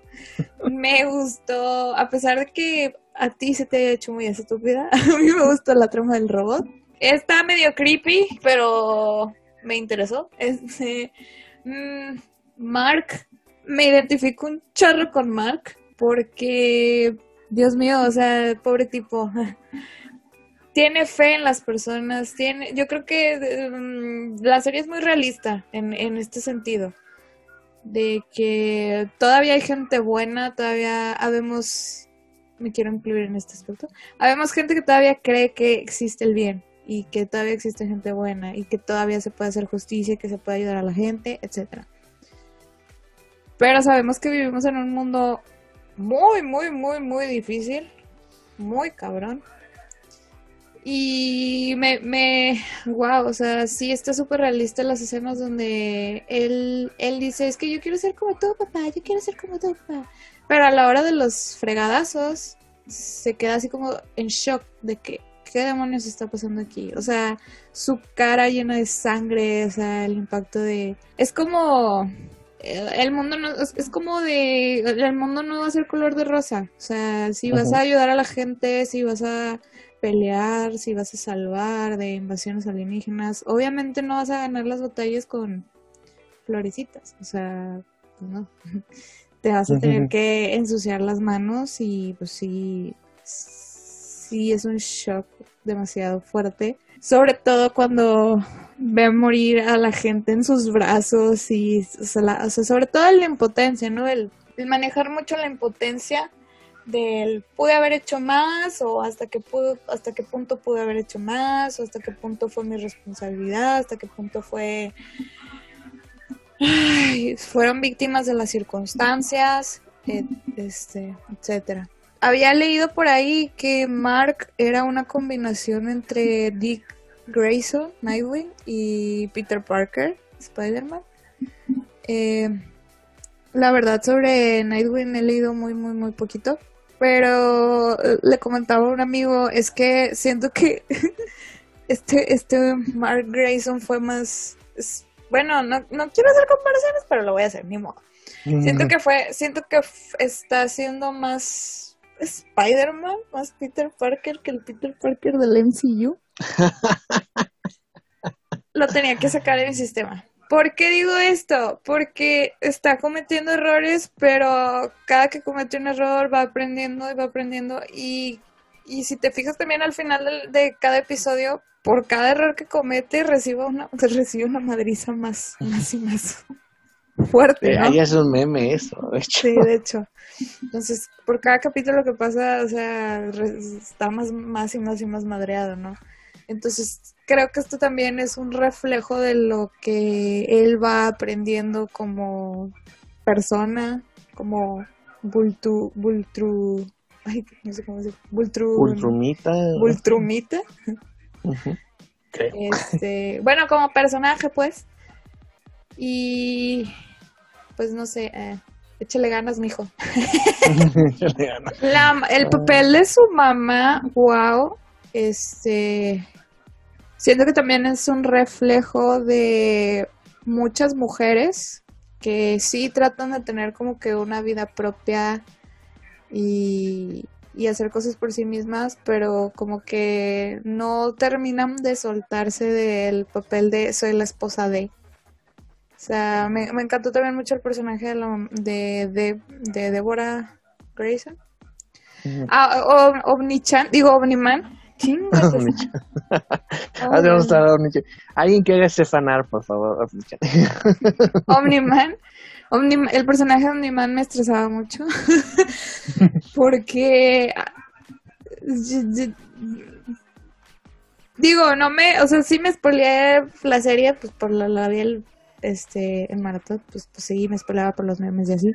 <laughs> me gustó, a pesar de que a ti se te haya hecho muy estúpida, a mí me gustó la trama del robot. Está medio creepy, pero me interesó. Este, mm, Mark, me identifico un chorro con Mark porque, Dios mío, o sea, pobre tipo. <laughs> tiene fe en las personas, tiene, yo creo que mm, la serie es muy realista en, en este sentido, de que todavía hay gente buena, todavía habemos, me quiero incluir en este aspecto, habemos gente que todavía cree que existe el bien y que todavía existe gente buena y que todavía se puede hacer justicia y que se puede ayudar a la gente, etcétera. Pero sabemos que vivimos en un mundo muy, muy, muy, muy difícil, muy cabrón. Y me, me, wow, o sea, sí está súper realista las escenas donde él, él dice, es que yo quiero ser como tú, papá, yo quiero ser como tú, papá. Pero a la hora de los fregadazos, se queda así como en shock de que, ¿qué demonios está pasando aquí? O sea, su cara llena de sangre, o sea, el impacto de... Es como... El mundo no, es como de... El mundo no va a ser color de rosa. O sea, si vas a ayudar a la gente, si vas a pelear, si vas a salvar de invasiones alienígenas, obviamente no vas a ganar las batallas con florecitas. O sea, pues no. <laughs> Te vas a tener que ensuciar las manos y pues sí sí es un shock demasiado fuerte. Sobre todo cuando ve morir a la gente en sus brazos y, sobre todo la impotencia, ¿no? El, manejar mucho la impotencia del pude haber hecho más o hasta qué pudo, hasta qué punto pude haber hecho más o hasta qué punto fue mi responsabilidad, hasta qué punto fue fueron víctimas de las circunstancias, este, etcétera. Había leído por ahí que Mark era una combinación entre Dick Grayson, Nightwing, y Peter Parker, Spider-Man. Eh, la verdad sobre Nightwing he leído muy, muy, muy poquito. Pero le comentaba a un amigo, es que siento que <laughs> este, este Mark Grayson fue más... bueno, no, no quiero hacer comparaciones, pero lo voy a hacer, ni modo. Siento que fue, siento que está siendo más Spider-Man, más Peter Parker que el Peter Parker del MCU. <laughs> Lo tenía que sacar de mi sistema. ¿Por qué digo esto? Porque está cometiendo errores, pero cada que comete un error va aprendiendo y va aprendiendo. Y, y si te fijas también al final de, cada episodio, por cada error que comete, recibe una, <laughs> recibe una madriza más, más y más <laughs> fuerte. ¿no? Ahí es un meme eso, de hecho. Sí, de hecho. Entonces, por cada capítulo que pasa, o sea, está más, más y más y más madreado, ¿no? Entonces, creo que esto también es un reflejo de lo que él va aprendiendo como persona, como bultru, ay, no sé cómo decir, bultru, bultrumita. Bultrumita. Este, bueno, como personaje, pues. Y pues no sé, eh, échale ganas, mijo. La, el papel de su mamá, wow, este, siento que también es un reflejo de muchas mujeres que sí tratan de tener como que una vida propia y, y hacer cosas por sí mismas, pero como que no terminan de soltarse del papel de soy la esposa de. O sea, me, encantó también mucho el personaje de, la, de, de, de Deborah Grayson. Ah, Omnichan, digo Omniman, Chinga. Omnichan. <laughs> Ah, te vamos a hablar de Omnichan. Alguien que haga ese fanar, por favor. Omnichan. <laughs> Omniman. Omniman- el personaje de Omniman me estresaba mucho. <laughs> Porque. ah, Digo, no me. O sea, sí me spoileé la serie, pues por la, la vi el, este, en maratón, pues, pues sí, me spoileaba por los memes y así.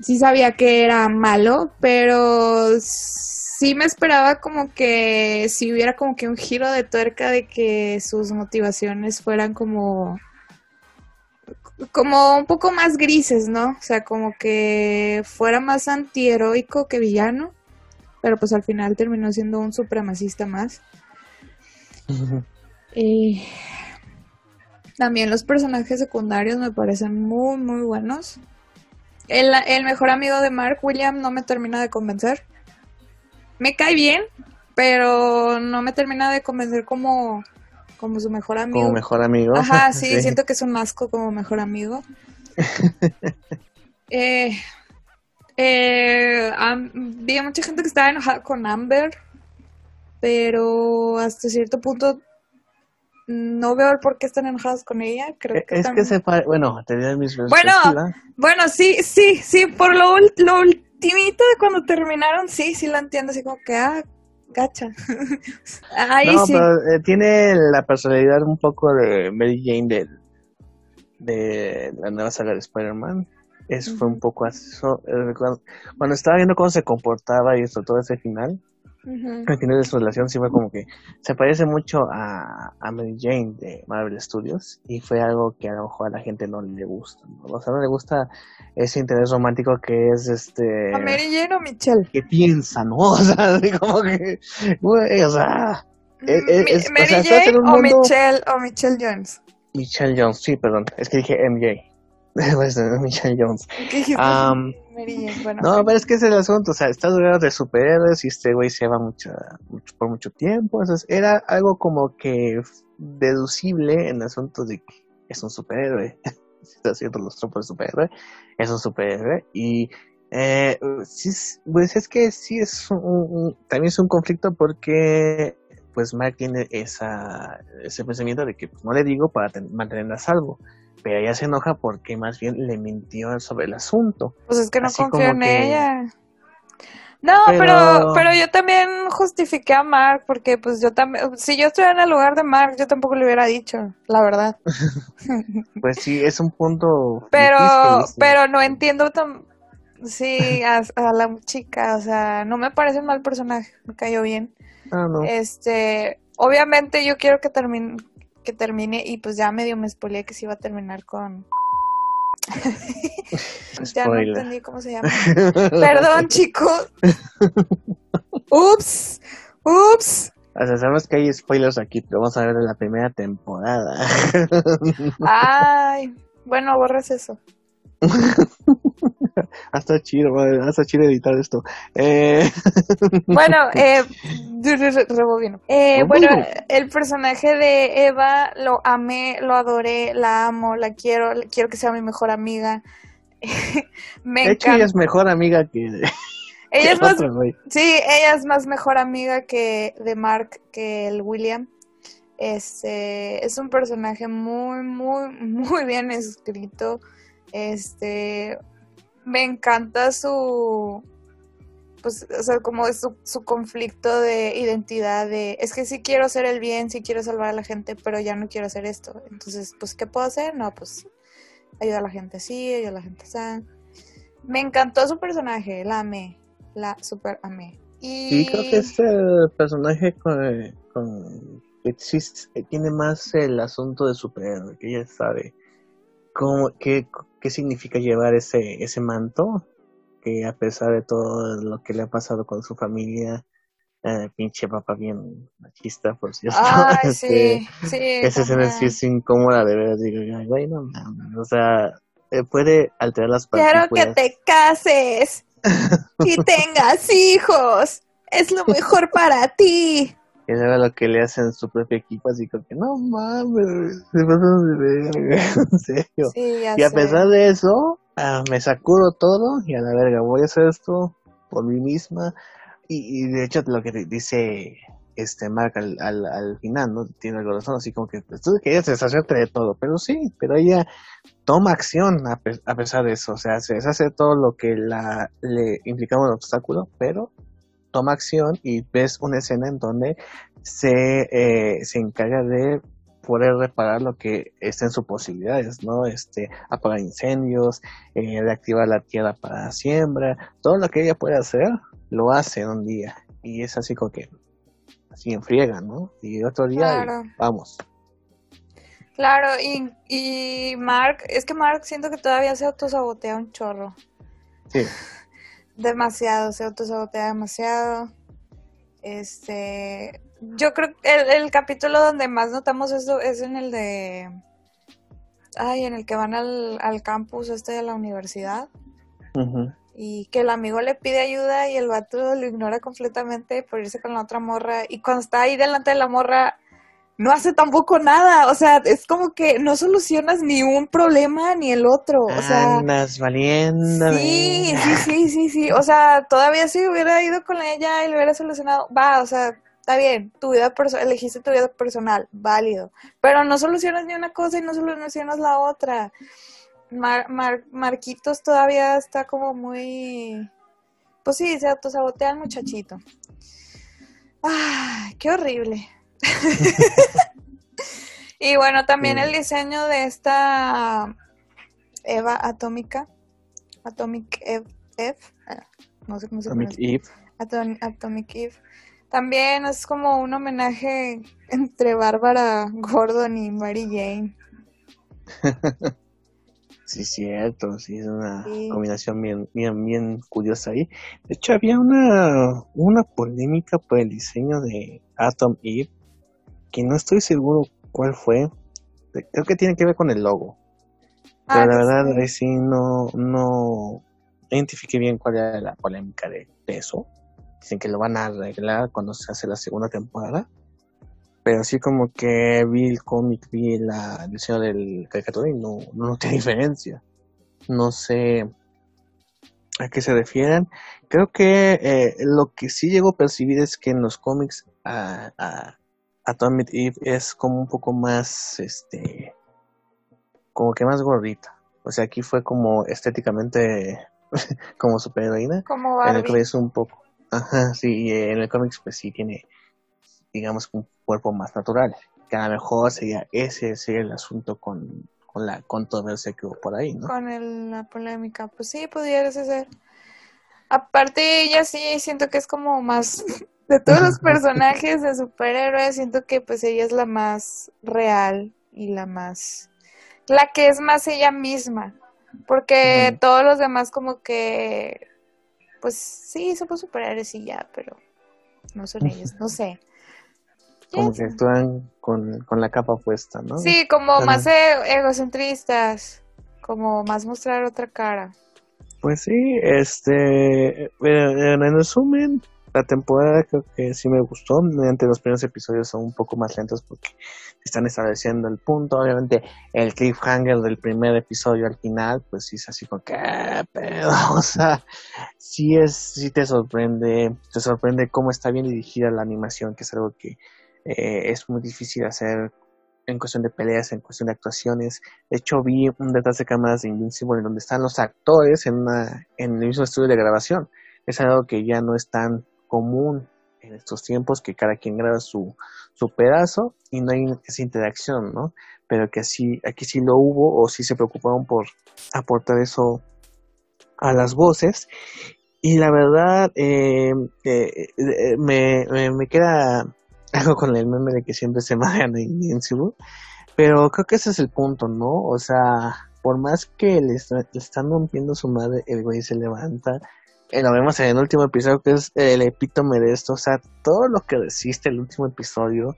Sí sabía que era malo, pero sí me esperaba como que si hubiera como que un giro de tuerca de que sus motivaciones fueran como como un poco más grises, ¿no? O sea, como que fuera más antiheroico que villano, pero pues al final terminó siendo un supremacista más. Y también los personajes secundarios me parecen muy, muy buenos. El, el mejor amigo de Mark, William, no me termina de convencer. Me cae bien, pero no me termina de convencer como, como su mejor amigo. Como mejor amigo. Ajá, <laughs> sí, siento que es un asco como mejor amigo. <laughs> eh, eh, vi mucha gente que estaba enojada con Amber, pero hasta cierto punto no veo el por qué están enojados con ella. Creo que Es que se pare... Bueno, te diré mis Bueno. Bueno, sí, sí, sí, por lo, lo ultimito de cuando terminaron, sí, sí la entiendo, así como que, ah, gacha. <laughs> Ahí No, sí. pero eh, tiene la personalidad un poco de Mary Jane de, de la nueva saga de Spider-Man. Eso fue un poco eso. eh, Cuando, estaba viendo cómo se comportaba y esto, todo ese final, Al final de su relación sí fue como que se parece mucho a, a Mary Jane de Marvel Studios y fue algo que a lo mejor a la gente no le gusta. ¿no? O sea, no le gusta ese interés romántico que es este... ¿A Mary Jane o Michelle? que piensa, ¿no? <laughs> O sea, así como que, güey, o sea, eh, Mi- es- o ¿Mary sea, estás Jane o Michelle, o Michelle Jones? Michelle Jones, sí, perdón, es que dije MJ. <laughs> Michelle Jones. ¿Qué dijiste? No, pero es que es el asunto, o sea, estás rodeado de superhéroes y este güey se va mucho, por mucho tiempo, entonces era algo como que deducible en el asunto de que es un superhéroe, <laughs> está haciendo los tropos de superhéroe, es un superhéroe y eh, sí, es- pues es que sí es un- también es un conflicto porque pues Mark tiene esa, ese pensamiento de que pues, no le digo para ten- mantenerla a salvo, pero ella se enoja porque más bien le mintió sobre el asunto. Pues es que no así confío en que- ella. No, Pero- pero... pero yo también justifiqué a Mark porque pues yo también, si yo estuviera en el lugar de Mark, yo tampoco le hubiera dicho, la verdad. <laughs> Pues sí, es un punto Pero, pero no entiendo tan, sí, a, a la chica, o sea, no me parece un mal personaje, me cayó bien. Ah, no. Este, obviamente yo quiero que termine, que termine y pues ya medio me spoileé que se iba a terminar con, <laughs> ya no entendí cómo se llama. Perdón, <laughs> chicos. Ups, ups. O sea, sabemos que hay spoilers aquí, pero vamos a ver de la primera temporada. <laughs> Ay, bueno, borras eso. <laughs> hasta chido, madre, hasta chido editar esto. Eh, <laughs> Bueno, eh, rebobino. Eh, bueno, el personaje de Eva lo amé, lo adoré, la amo, la quiero, quiero que sea mi mejor amiga. <laughs> Me de hecho, ella es mejor amiga que, Ella es más, otro, sí, ella es más mejor amiga que de Mark que el William. Este es un personaje muy, muy, muy bien escrito. Este me encanta su pues, o sea, como su, su conflicto de identidad de es que sí quiero hacer el bien, sí quiero salvar a la gente, pero ya no quiero hacer esto. Entonces, pues, ¿qué puedo hacer? No, pues ayuda a la gente así, ayuda a la gente así. Me encantó su personaje, la amé, la super amé. Y Sí, creo que es el personaje con, con existe, tiene más el asunto de superhéroe, que ella sabe cómo, qué, qué significa llevar ese, ese manto, que a pesar de todo lo que le ha pasado con su familia, eh, pinche papá bien machista, por cierto. <laughs> Ay, este, sí, sí. esa escena sí es incómoda de ver, digo, güey, no mames, o sea, eh, puede alterar las Quiero que partículas. te cases y <laughs> tengas hijos. Es lo mejor para ti. Que sabe lo que le hacen su propio equipo, así como que no mames, se pasan de verga, <laughs> en serio. Sí, ya Y a sé. pesar de eso, ah, me sacudo todo y a la verga, voy a hacer esto por mí misma. Y, y de hecho, lo que dice este Mark al, al, final, ¿no? Tiene el corazón así como que pues, tú querías deshacerte de todo, pero sí, pero ella toma acción a, pesar de eso, o sea, se deshace todo lo que la, le implicaba un obstáculo, pero toma acción y ves una escena en donde se, eh, se encarga de poder reparar lo que está en sus posibilidades, ¿no? Este, apagar incendios, eh, reactivar la tierra para siembra, todo lo que ella puede hacer, lo hace un día. Y es así como que, así enfriega, ¿no? Y otro día, vamos. Claro, y, y Mark, es que Mark siento que todavía se autosabotea un chorro. Sí. Demasiado, se autosabotea demasiado. Este, yo creo que el, el, capítulo donde más notamos eso es en el de, ay, en el que van al, al campus este de la universidad. Y que el amigo le pide ayuda y el vato lo ignora completamente por irse con la otra morra. Y cuando está ahí delante de la morra, no hace tampoco nada, o sea, es como que no solucionas ni un problema ni el otro, o sea, andas valiendo. Sí, sí, sí, sí, sí, o sea, todavía si hubiera ido con ella y lo hubiera solucionado, va, o sea, está bien, tu vida personal, elegiste tu vida personal, válido, pero no solucionas ni una cosa y no solucionas la otra. Mar, Marquitos todavía está como muy, pues sí, se autosabotea el muchachito. Ay, qué horrible. <laughs> y bueno, también el diseño de esta Eva atómica, Atomic Eve, ah, no sé cómo se Atomic Eve. Atomic Eve. También es como un homenaje entre Bárbara Gordon y Mary Jane. <laughs> sí, cierto, sí, es una combinación bien, bien, bien curiosa ahí. De hecho, había una, una polémica por el diseño de Atom Eve que no estoy seguro cuál fue. Creo que tiene que ver con el logo. Pero ah, la verdad, ahí sí no, no identifiqué bien cuál era la polémica de, eso. Dicen que lo van a arreglar cuando se hace la segunda temporada. Pero así como que vi el cómic, vi la edición del caricatura y no, no tiene <laughs> diferencia. No sé a qué se refieren. Creo que eh, lo que sí llego a percibir es que en los cómics a, Atomic Eve es como un poco más, este, como que más gordita. O sea, aquí fue como estéticamente <laughs> como superheroína. Como Barbie. En el cómic es un poco, ajá, sí, en el cómic pues sí tiene, digamos, un cuerpo más natural. Que a lo mejor sería ese sería el asunto con, con la controversia que hubo por ahí, ¿no? Con la polémica, pues sí, pudiera ser. Aparte, ella sí siento que es como más de todos los <laughs> personajes de superhéroes, siento que pues ella es la más real y la más, la que es más ella misma, porque todos los demás como que, pues sí, somos superhéroes y ya, pero no son ellos, no sé. Como que actúan con, con, la capa puesta, ¿no? Sí, como más e-, egocentristas, como más mostrar otra cara. Pues sí, este, en resumen, la temporada creo que sí me gustó. Mediante los primeros episodios son un poco más lentos porque están estableciendo el punto. Obviamente, el cliffhanger del primer episodio al final, pues sí es así como que, ah, pero, <laughs> o sea, sí es, sí te sorprende, te sorprende cómo está bien dirigida la animación, que es algo que eh, es muy difícil hacer en cuestión de peleas, en cuestión de actuaciones. De hecho, vi un detrás de cámaras de Invincible en donde están los actores en, una, en el mismo estudio de grabación. Es algo que ya no es tan común en estos tiempos que cada quien graba su, su pedazo y no hay esa interacción, ¿no? Pero que así, aquí sí lo hubo o sí se preocuparon por aportar eso a las voces y la verdad eh, eh, eh, me, me, queda <laughs> algo con el meme de que siempre se magan en Invincible, pero creo que ese es el punto, ¿no? O sea, por más que le están rompiendo su madre, el güey se levanta, eh, lo vemos en el último episodio, que es el epítome de esto. O sea, todo lo que deciste el último episodio,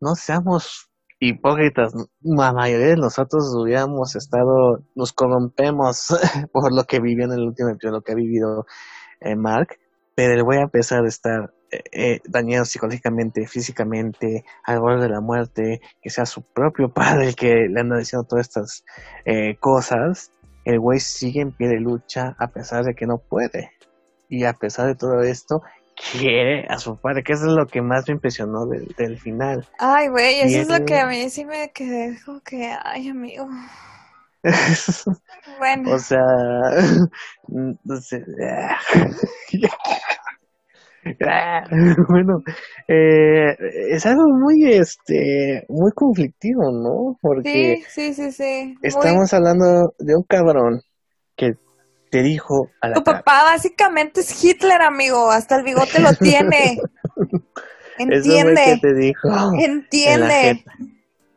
no seamos hipócritas. La mayoría de nosotros hubiéramos estado, nos corrompemos <laughs> por lo que vivió en el último episodio, lo que ha vivido eh, Mark. Pero el voy a empezar a estar eh, eh, dañado psicológicamente, físicamente, al borde de la muerte, que sea su propio padre el que le anda diciendo todas estas cosas, el güey sigue en pie de lucha a pesar de que no puede y a pesar de todo esto quiere a su padre, que eso es lo que más me impresionó del, del final. Ay, güey, eso es lo que a mí sí me quedé como que, ay, amigo. <laughs> Bueno, o sea, <laughs> no sé. <laughs> bueno, eh, es algo muy, este, muy conflictivo, ¿no? Porque sí, sí, sí, sí. Muy- estamos hablando de un cabrón que te dijo a la Tu cara. papá básicamente es Hitler, amigo. Hasta el bigote lo tiene. <laughs> Eso Entiende. que te dijo. en la Entiende.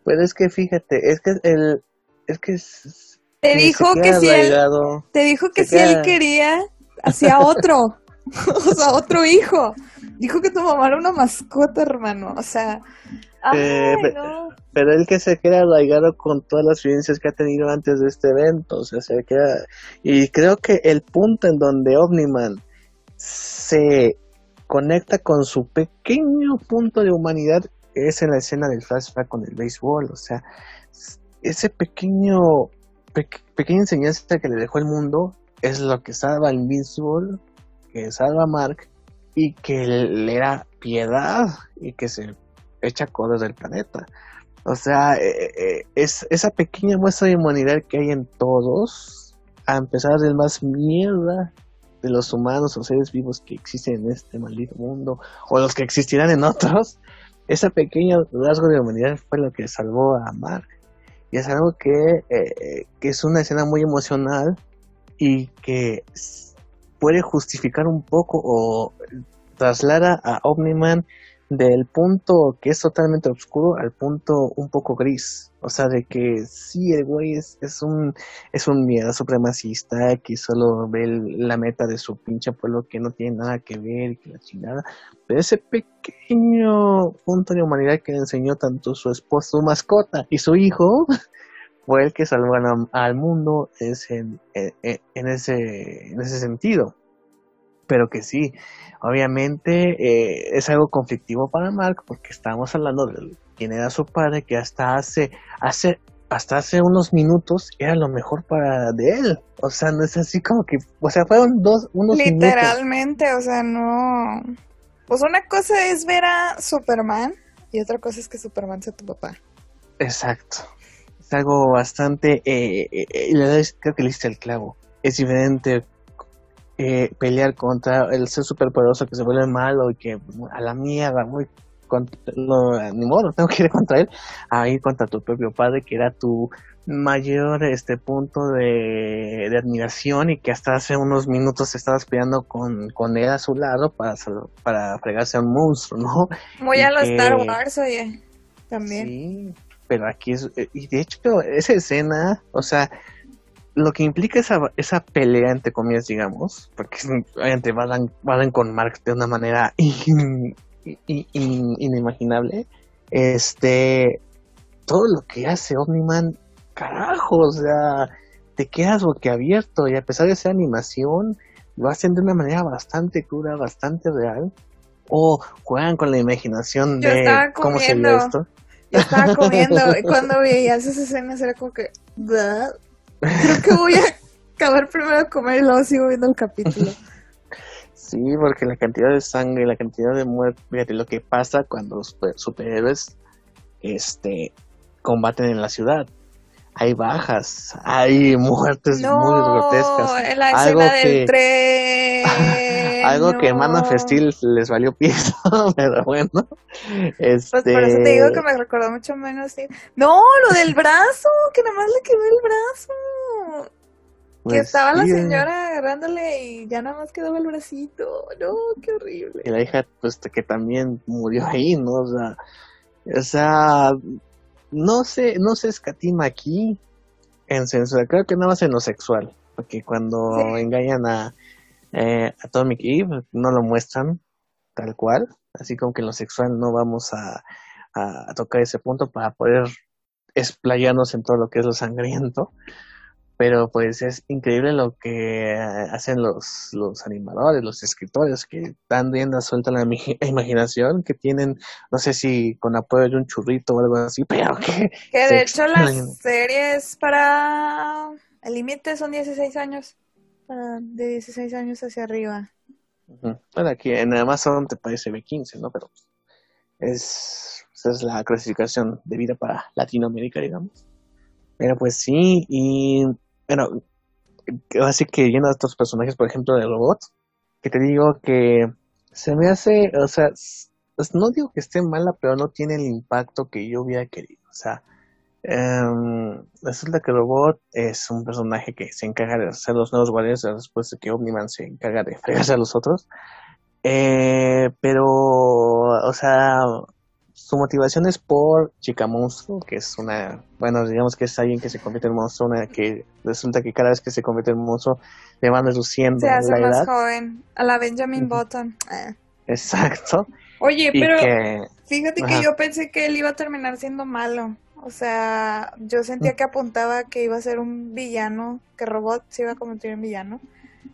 Pero es que fíjate, es que el, es que Te dijo que si él, te dijo que si él quería, hacía otro. <laughs> o sea, otro hijo. Dijo que tu mamá era una mascota, hermano. O sea, Eh, no. pero él que se queda arraigado con todas las vivencias que ha tenido antes de este evento, o sea, se queda, y creo que el punto en donde Omniman se conecta con su pequeño punto de humanidad es en la escena del flashback con el béisbol, o sea, ese pequeño, pe- pequeña enseñanza que le dejó el mundo es lo que salva a Invincible, que salva a Mark y que le da piedad y que se echa cosas del planeta. O sea, eh, eh, es esa pequeña muestra de humanidad que hay en todos, a empezar del más mierda de los humanos o seres vivos que existen en este maldito mundo, o los que existirán en otros, ese pequeño rasgo de humanidad fue lo que salvó a Mark. Y es algo que, eh, que es una escena muy emocional y que puede justificar un poco o traslada a Omniman del punto que es totalmente oscuro al punto un poco gris. O sea, de que sí, el güey es, es un es un miedo supremacista que solo ve la meta de su pinche pueblo que no tiene nada que ver y que la chingada. Pero ese pequeño punto de humanidad que le enseñó tanto su esposo, su mascota y su hijo <laughs> fue el que salvó al, al mundo es en, en ese, en ese sentido. Pero que sí, obviamente eh, es algo conflictivo para Mark porque estamos hablando de quién era su padre que hasta hace, hace hasta hace unos minutos era lo mejor para de él. O sea, no es así como que, o sea, fueron dos, unos minutos. Literalmente, o sea, no. Pues una cosa es ver a Superman y otra cosa es que Superman sea tu papá. Exacto. Es algo bastante, eh, eh, eh, creo que le diste el clavo. Es diferente eh, pelear contra el ser superpoderoso que se vuelve malo y que a la mierda, contra, no, ni modo, tengo que ir contra él, a ir contra tu propio padre que era tu mayor este punto de, de admiración y que hasta hace unos minutos estabas peleando con, con él a su lado para, para fregarse a un monstruo, ¿no? Muy Y a lo que- Star Wars, oye. También. Sí, pero aquí es, eh, y de hecho, esa escena, o sea, lo que implica esa, esa pelea, entre comillas, digamos, porque obviamente van, van con Mark de una manera <laughs> in- in- in- inimaginable, este, todo lo que hace Omniman, carajo, o sea, te quedas boquiabierto y a pesar de ser animación, lo hacen de una manera bastante cruda, bastante real, o juegan con la imaginación Yo de cómo sería esto. Yo estaba comiendo y <laughs> cuando veías esas escenas era como que. Creo que voy a acabar primero de comer y luego sigo viendo el capítulo. <laughs> Sí, porque la cantidad de sangre, la cantidad de muerte, fíjate lo que pasa cuando los super- superhéroes este, combaten en la ciudad. Hay bajas, hay muertes muy grotescas. en la Algo del que- tren. Algo que Man of. Steel les valió piso, <laughs> pero bueno. Este, Pues por eso te digo que me recordó mucho menos. No, lo del brazo, que nada más le quedó el brazo. que pues, estaba la señora agarrándole y ya nada más quedaba el bracito. No, qué horrible. Y la hija, pues, que también murió ahí, ¿no? O sea, o sea, no sé, no se escatima aquí en censura. Creo que nada más en lo sexual, porque cuando Sí. engañan a eh, Atomic Eve, no lo muestran tal cual, así como que en lo sexual no vamos a, a- a tocar ese punto para poder explayarnos en todo lo que es lo sangriento. Pero pues es increíble lo que hacen los, los animadores, los escritores, que dan rienda suelta a la <laughs> imaginación, que tienen, no sé si con apoyo de un churrito o algo así, pero que Que de hecho la explayan. serie es para... El límite son 16 años. De 16 años hacia arriba. Bueno, aquí en Amazon te parece B15, ¿no? Pero es, esa es la clasificación de vida para Latinoamérica, digamos. Pero pues sí, y bueno, así que lleno de estos personajes, por ejemplo, de robots, que te digo que se me hace, o sea, pues no digo que esté mala, pero no tiene el impacto que yo hubiera querido. O sea, um, resulta que robot es un personaje que se encarga de hacer los nuevos guardianes después de que Omniman se encarga de fregarse a los otros. Eh, pero, o sea, su motivación es por Chica Monstruo, que es una, bueno, digamos que es alguien que se convierte en monstruo, una que resulta que cada vez que se convierte en monstruo le van reduciendo Se hace la más edad. joven. A la Benjamin Button. Eh. Exacto. Oye, Y pero que, fíjate que Ajá. yo pensé que él iba a terminar siendo malo. O sea, yo sentía que apuntaba que iba a ser un villano, que Robot se iba a convertir en villano.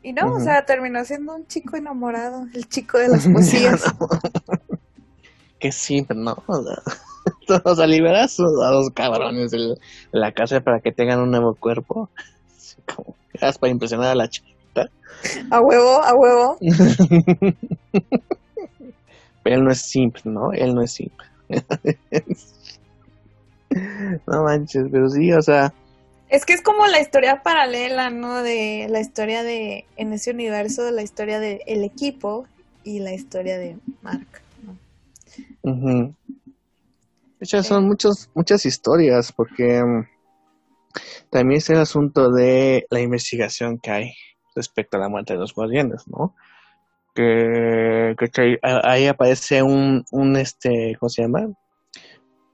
Y no, o sea, terminó siendo un chico enamorado, el chico de <laughs> las poesías. <laughs> que sí, pero no. O sea, <laughs> o sea, liberas a los cabrones de la- casa para que tengan un nuevo cuerpo. Como, es para impresionar a la chica. A huevo, a huevo. Pero él no es simple, ¿no? Él no es simple. <laughs> no manches, pero sí, o sea, Es que es como la historia paralela, ¿no? De la historia de, en ese universo, de la historia del equipo y la historia de Mark. ¿no? de hecho son muchos, muchas historias, porque mm, también es el asunto de la investigación que hay respecto a la muerte de los guardianes, ¿no? Que, ahí aparece un, un, este, ¿cómo se llama?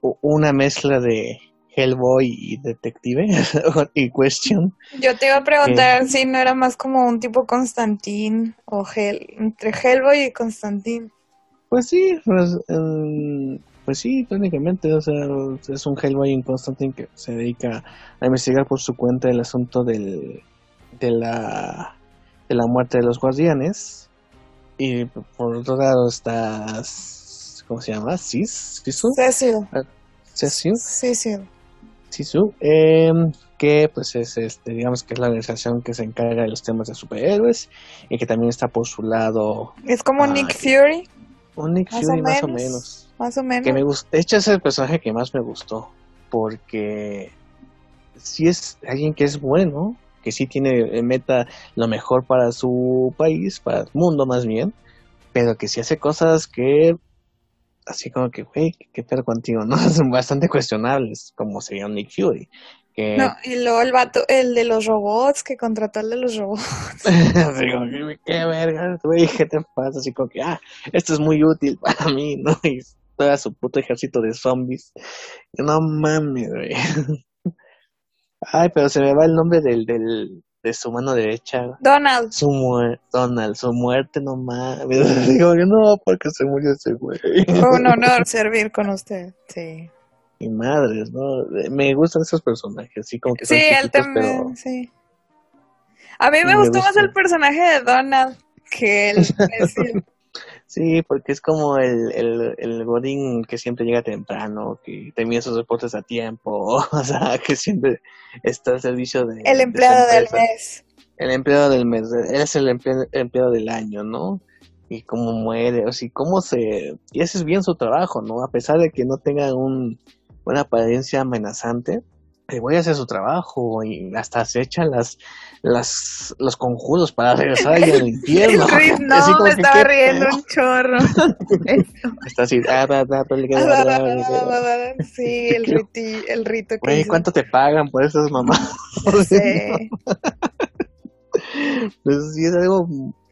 Una mezcla de Hellboy y Detective <laughs> y Question. Yo te iba a preguntar si no era más como un tipo Constantín o Hel entre Hellboy y Constantín. Pues sí, pues, mm, pues sí, técnicamente, o sea, es un Hellboy en Constantine que se dedica a investigar por su cuenta el asunto del, de la de la muerte de los guardianes y por otro lado está ¿cómo se llama? Sis, Sisu, Cecil. Sisu, Cecil. Sisu, em, que pues es este, digamos que es la organización que se encarga de los temas de superhéroes y que también está por su lado Es como Ah, Nick. Fury, un Nick Más Fury o más o menos. más o menos. que me gusta. De hecho, es el personaje que más me gustó. Porque sí es alguien que es bueno, que sí tiene en meta lo mejor para su país, para el mundo más bien, pero que sí hace cosas que. Así como que, güey, qué pedo contigo, ¿no? <laughs> Son bastante cuestionables, como sería un Nick Fury. Que, No, y luego el vato, el de los robots, que contrató al de los robots. <laughs> así como que, qué verga, güey, ¿qué te pasa? Así como que, ah, esto es muy útil para mí, <laughs> ¿no? Y todo su puto ejército de zombies. No mames, güey. Ay, pero se me va el nombre del, del, de su mano derecha. Donald. Su muerte, Donald, su muerte, <laughs> no mames. Digo que no, porque se murió ese güey. Fue un honor servir con usted. Sí. Mi madre, ¿no? Me gustan esos personajes, así como que son Sí, él también, pero sí. A mí me Me gustó más el personaje de Donald que el. Sí, porque es como el, el, el Godín que siempre llega temprano, que termina sus reportes a tiempo, <laughs> o sea, que siempre está al servicio de... El de empleado del mes. El empleado del mes, él es el emple- empleado del año, ¿no? Y cómo muere, o sea, cómo se... Y hace bien su trabajo, ¿no? A pesar de que no tenga un, una apariencia amenazante, el güey hace su trabajo y hasta se echa las, las, los conjuros para regresar ahí al <laughs> infierno. Así no, como me que, estaba ¿qué riendo un chorro. <laughs> Está así. Sí, el, riti, el rito que Güey. ¿cuánto te pagan por esas mamás? Sí. <laughs> Pues sí, es algo...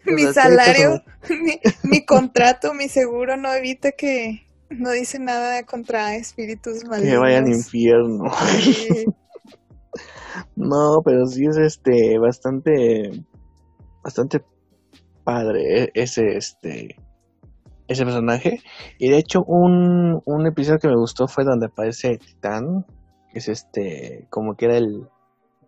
Mi sea, ¿qué salario, mi, mi contrato, mi seguro no evita que <laughs> no dice nada contra espíritus malignos. Que vaya al infierno. Sí. <laughs> No, pero sí es este bastante bastante padre ese este ese personaje y de hecho un, un episodio que me gustó fue donde aparece Titán que es este como que era el,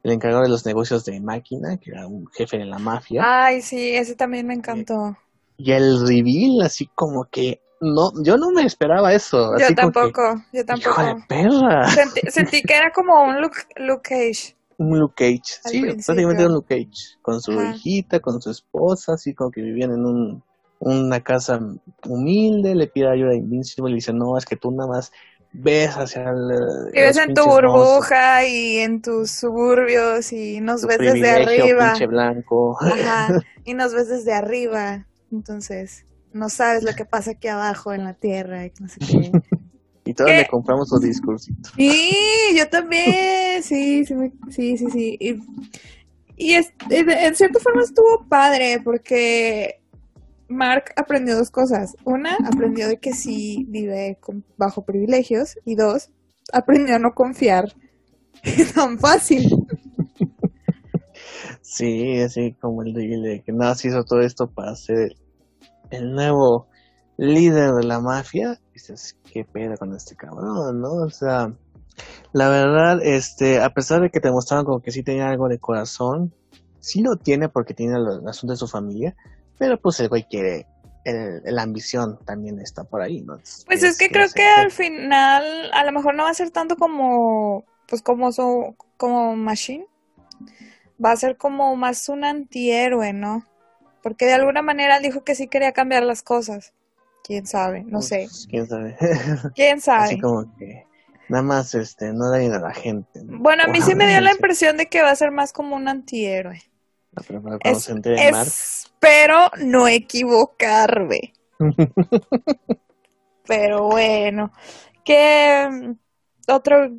el encargado de los negocios de máquina que era un jefe de la mafia Ay, sí, ese también me encantó. y el reveal así como que no yo no me esperaba eso Yo así como que, tampoco, yo hijo de tampoco. perra Sentí, sentí que era como un Luke, Luke Cage. un Luke Cage, Al sí, prácticamente un Luke Cage, con su Ajá. hijita, con su esposa, así como que vivían en un, una casa humilde, le pide ayuda a Invincible y dice, no, es que tú nada más ves hacia el... ves en tu burbuja y en tus suburbios y nos ves desde arriba. blanco. Ajá, <laughs> y nos ves desde arriba. Entonces, no sabes lo que pasa aquí abajo en la tierra y no sé qué. <laughs> y todos le compramos su discursito. Sí, yo también, sí, sí, sí, sí. sí. Y, y es, en cierta forma estuvo padre porque Mark aprendió dos cosas. Una, aprendió de que sí vive bajo privilegios. Y dos, aprendió a no confiar <laughs> tan fácil. Sí, así como el de que nada se hizo todo esto para ser el nuevo líder de la mafia. Dices, qué pena con este cabrón, ¿no? O sea, la verdad, este, a pesar de que te mostraron como que sí tenía algo de corazón, sí lo tiene porque tiene el, asunto de su familia, pero pues el güey quiere, la ambición también está por ahí, ¿no? pues es, que creo que al final, a lo mejor no va a ser tanto como, pues como su, como Machine, va a ser como más un antihéroe, ¿no? Porque de alguna manera dijo que sí quería cambiar las cosas. Quién sabe, no sé. Pues, quién sabe. <laughs> Quién sabe. Así como que nada más este no dañen a la gente. Bueno, a mí sí me dio la <laughs> impresión de que va a ser más como un antihéroe. espero no equivocarme. <laughs> Pero bueno, ¿qué otro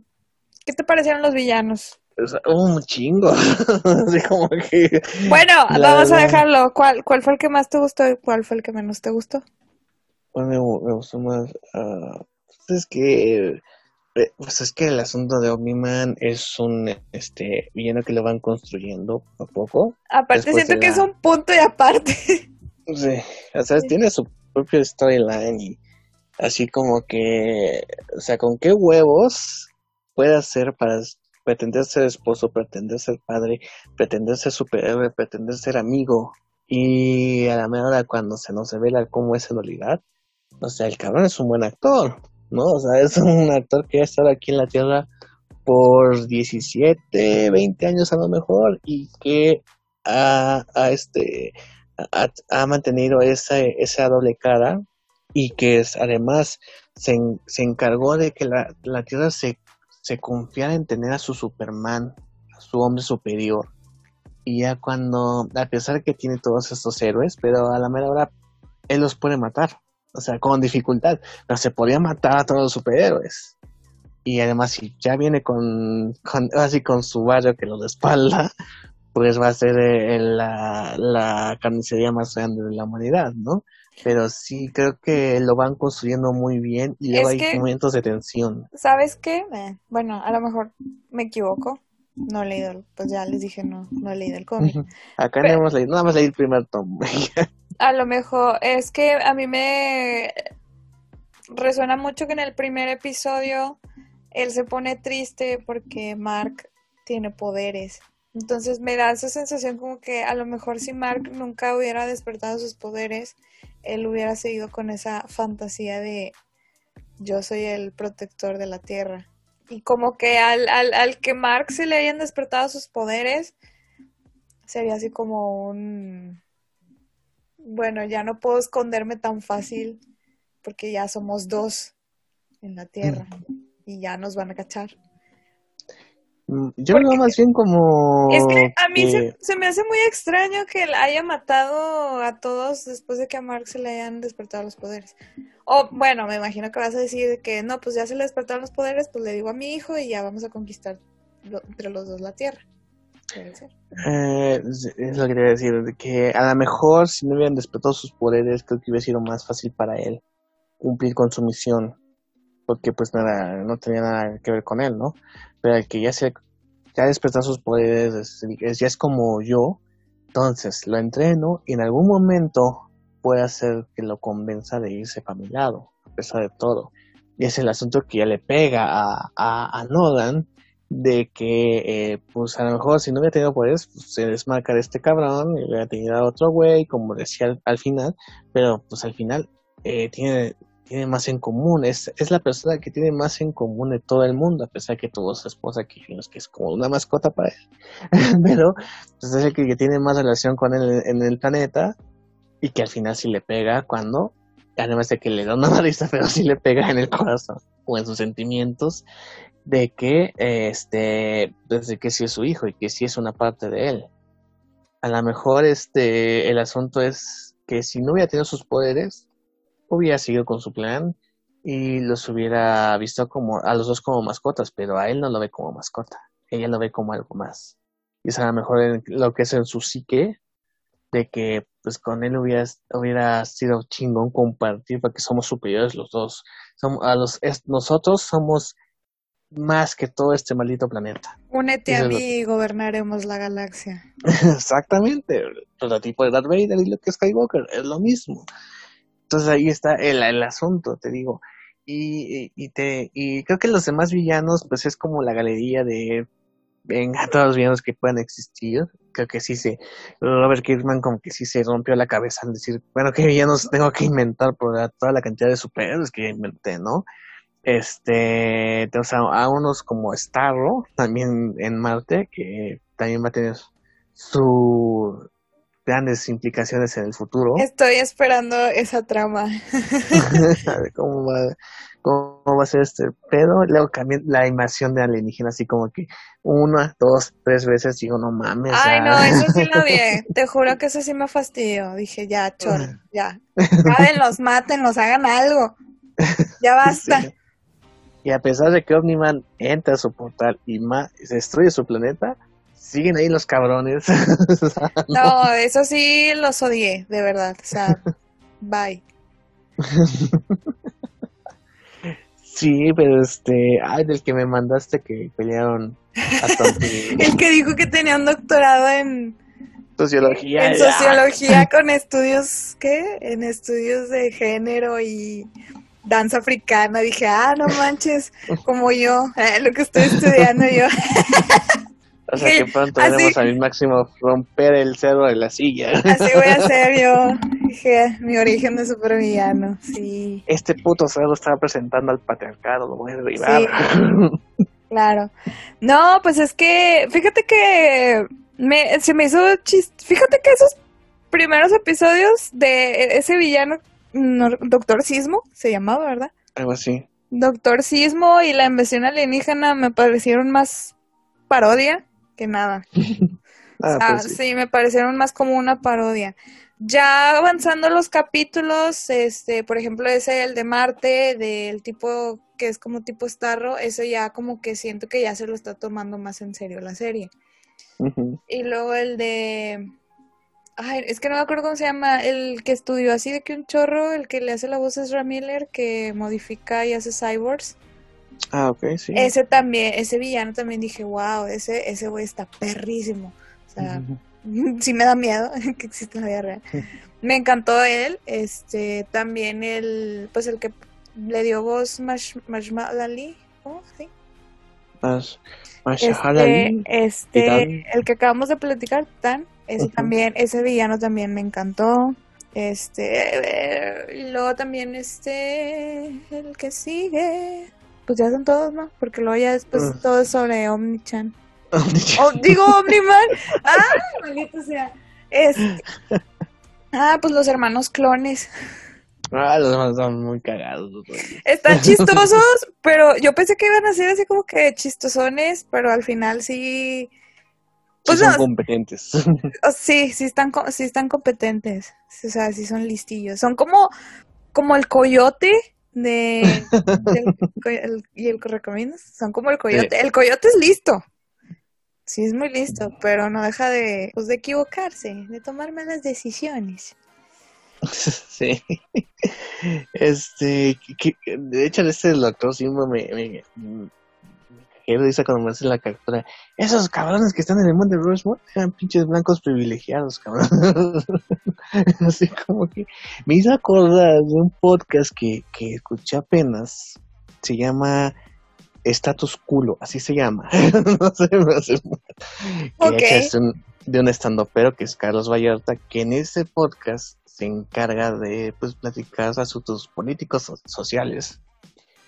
qué te parecieron los villanos? Un chingo. <laughs> Así como que. Bueno, vamos a dejarlo. ¿Cuál, ¿Cuál fue el que más te gustó y cuál fue el que menos te gustó? Pues me, gustó más. Uh, es que. Eh, pues es que el asunto de Omni-Man es un este villano que lo van construyendo poco a poco. Aparte, siento que es un punto y aparte. <laughs> Sí, o sea, tiene su propio storyline y así como que. O sea, ¿con qué huevos puede hacer para pretender ser esposo, pretender ser padre, pretender ser superhéroe, pretender ser amigo. Y a la hora cuando se nos revela cómo es en realidad, o sea, el cabrón es un buen actor, ¿no? O sea, es un actor que ha estado aquí en la Tierra por 17, 20 años a lo mejor y que ha, este, ha, mantenido esa, esa doble cara y que es, además se, se encargó de que la, la Tierra se se confía en tener a su Superman, a su hombre superior. Y ya cuando, a pesar que tiene todos estos héroes, pero a la mera hora él los puede matar. O sea, con dificultad. Pero se podía matar a todos los superhéroes. Y además, si ya viene con, así con su barrio que los espalda, pues va a ser eh, la, la carnicería más grande de la humanidad, ¿no? Pero sí creo que lo van construyendo muy bien y luego hay momentos de tensión. ¿Sabes qué? Eh, bueno, a lo mejor me equivoco. No he leído, pues ya les dije, no, no he leído el cómic. Acá no hemos leído, nada más leí el primer tomo. a lo mejor es que a mí me resuena mucho que en el primer episodio él se pone triste porque Mark tiene poderes. Entonces me da esa sensación como que a lo mejor si Mark nunca hubiera despertado sus poderes, él hubiera seguido con esa fantasía de yo soy el protector de la tierra. Y como que al, al, al que Mark se le hayan despertado sus poderes, sería así como un... Bueno, ya no puedo esconderme tan fácil porque ya somos dos en la tierra y ya nos van a cachar. Mm, yo lo veo más bien como... Es que a mí se, me hace muy extraño que él haya matado a todos después de que a Mark se le hayan despertado los poderes. O bueno, me imagino que vas a decir que no, pues ya se le despertaron los poderes, pues le digo a mi hijo y ya vamos a conquistar entre los dos la Tierra. Eh, es lo que quería decir, que a lo mejor si no hubieran despertado sus poderes, creo que hubiera sido más fácil para él cumplir con su misión porque pues nada, no tenía nada que ver con él, ¿no? Pero el que ya se ya despertó sus poderes, ya es como yo, entonces lo entreno y en algún momento puede hacer que lo convenza de irse para mi lado, a pesar de todo. Y es el asunto que ya le pega a, a, a Nolan de que, eh, pues a lo mejor si no hubiera tenido poderes, pues, se desmarca de este cabrón y hubiera tenido a otro güey, como decía al, final, pero pues al final eh, tiene tiene más en común, es, es la persona que tiene más en común de todo el mundo, a pesar que tuvo su esposa que que es como una mascota para él, <laughs> pero pues, es el que, tiene más relación con él en el planeta, y que al final sí le pega cuando, además de que le da una <laughs> nariz, pero sí le pega en el corazón o en sus sentimientos de que este desde que sí es su hijo y que sí es una parte de él. A lo mejor este el asunto es que si no hubiera tenido sus poderes, hubiera seguido con su plan y los hubiera visto como a los dos como mascotas, pero a él no lo ve como mascota, ella lo ve como algo más. Y es a lo mejor lo que es en su psique de que pues con él hubiera, hubiera sido chingón compartir porque somos superiores los dos. Somos, a los, nosotros somos más que todo este maldito planeta. Únete a mí y gobernaremos la galaxia. <laughs> Exactamente. El prototipo de Darth Vader y lo que es Skywalker es lo mismo. Entonces ahí está el, el asunto, te digo. Y, y, te, y creo que los demás villanos, pues es como la galería de venga, <laughs> todos los villanos que puedan existir. Creo que sí se, Robert Kirkman como que sí se rompió la cabeza al decir, bueno, qué villanos tengo que inventar por toda la cantidad de superhéroes que inventé, ¿no? Este, o sea, a unos como Starro, también en Marte, que también va a tener sus grandes implicaciones en el futuro. Estoy esperando esa trama. <laughs> a ver cómo va, cómo va a ser este pero Luego también la invasión de alienígenas, así como que una, dos, tres veces digo, no mames. Ay, no, eso sí lo vi. <laughs> Te juro que eso sí me fastidió. Dije, ya, chor, ya. <laughs> los maten, los hagan algo. Ya basta. Y a pesar de que Omniman entra a su portal y destruye su planeta, siguen ahí los cabrones. <laughs> no, eso sí los odié, de verdad. O sea, bye. Sí, pero este, ay, del que me mandaste que pelearon <laughs> El que dijo que tenía un doctorado en sociología. En sociología con estudios, ¿qué? En estudios de género y danza africana. Dije, ah, no manches, como yo, eh, lo que estoy estudiando yo. <laughs> O sea que pronto veremos a mi máximo romper el cerro de la silla. Así voy a hacer yo. <laughs> Dije, mi origen de supervillano, sí. Este puto cerdo estaba presentando al patriarcado, lo voy a derribar. <laughs> claro. No, pues es que, fíjate que me, se me hizo chiste. Fíjate que esos primeros episodios de ese villano, Doctor Sismo, se llamaba, ¿verdad? Algo así. Doctor Sismo y la invasión alienígena me parecieron más parodia que nada. <laughs> Ah, pues sí. me parecieron más como una parodia. Ya avanzando los capítulos, este, por ejemplo, ese el de Marte, del tipo que es como tipo Starro, ese ya como que siento que ya se lo está tomando más en serio la serie. Y luego el de Ay, es que no me acuerdo cómo se llama, el que estudió así de que un chorro, el que le hace la voz es Ramiller, que modifica y hace cyborgs. Ah, ok, sí. Ese también, ese villano también dije, wow, ese, ese güey está perrísimo. O sea, <laughs> sí me da miedo <laughs> que exista en la vida real. me encantó él, este, también el, pues el que le dio voz Mash, Mashmalali, ¿cómo? Sí. Mash, este, este el que acabamos de platicar, Tan, ese también, ese villano también me encantó. Este, y luego también este, el que sigue, pues ya son todos, ¿no? Porque luego ya después ah. todo es sobre Omnichan. Oh, digo Omniman. <laughs> ah, maldito sea. Este. <laughs> Ah, pues los hermanos clones. Ah, los hermanos son muy cagados. Están <laughs> chistosos, pero yo pensé que iban a ser así como que chistosones, pero al final sí. Pues son competentes. Sí, sí están, sí están competentes. O sea, sí son listillos. Son como, como el coyote de <laughs> y el correcaminos son como el coyote. El coyote es listo. Sí, es muy listo, pero no deja de, pues, de equivocarse, de tomar malas decisiones. <laughs> Sí. Este, de hecho, este doctor me, me, me dice cuando me hace la captura, esos cabrones que están en el mundo de Rushmore eran pinches blancos privilegiados, cabrón. <laughs> Así como que me hizo acordar de un podcast que, que escuché apenas, se llama Status Culo, así se llama. <laughs> no sé, me hace Es un, de un estandopero que es Carlos Vallarta, que en ese podcast se encarga de pues platicar asuntos políticos sociales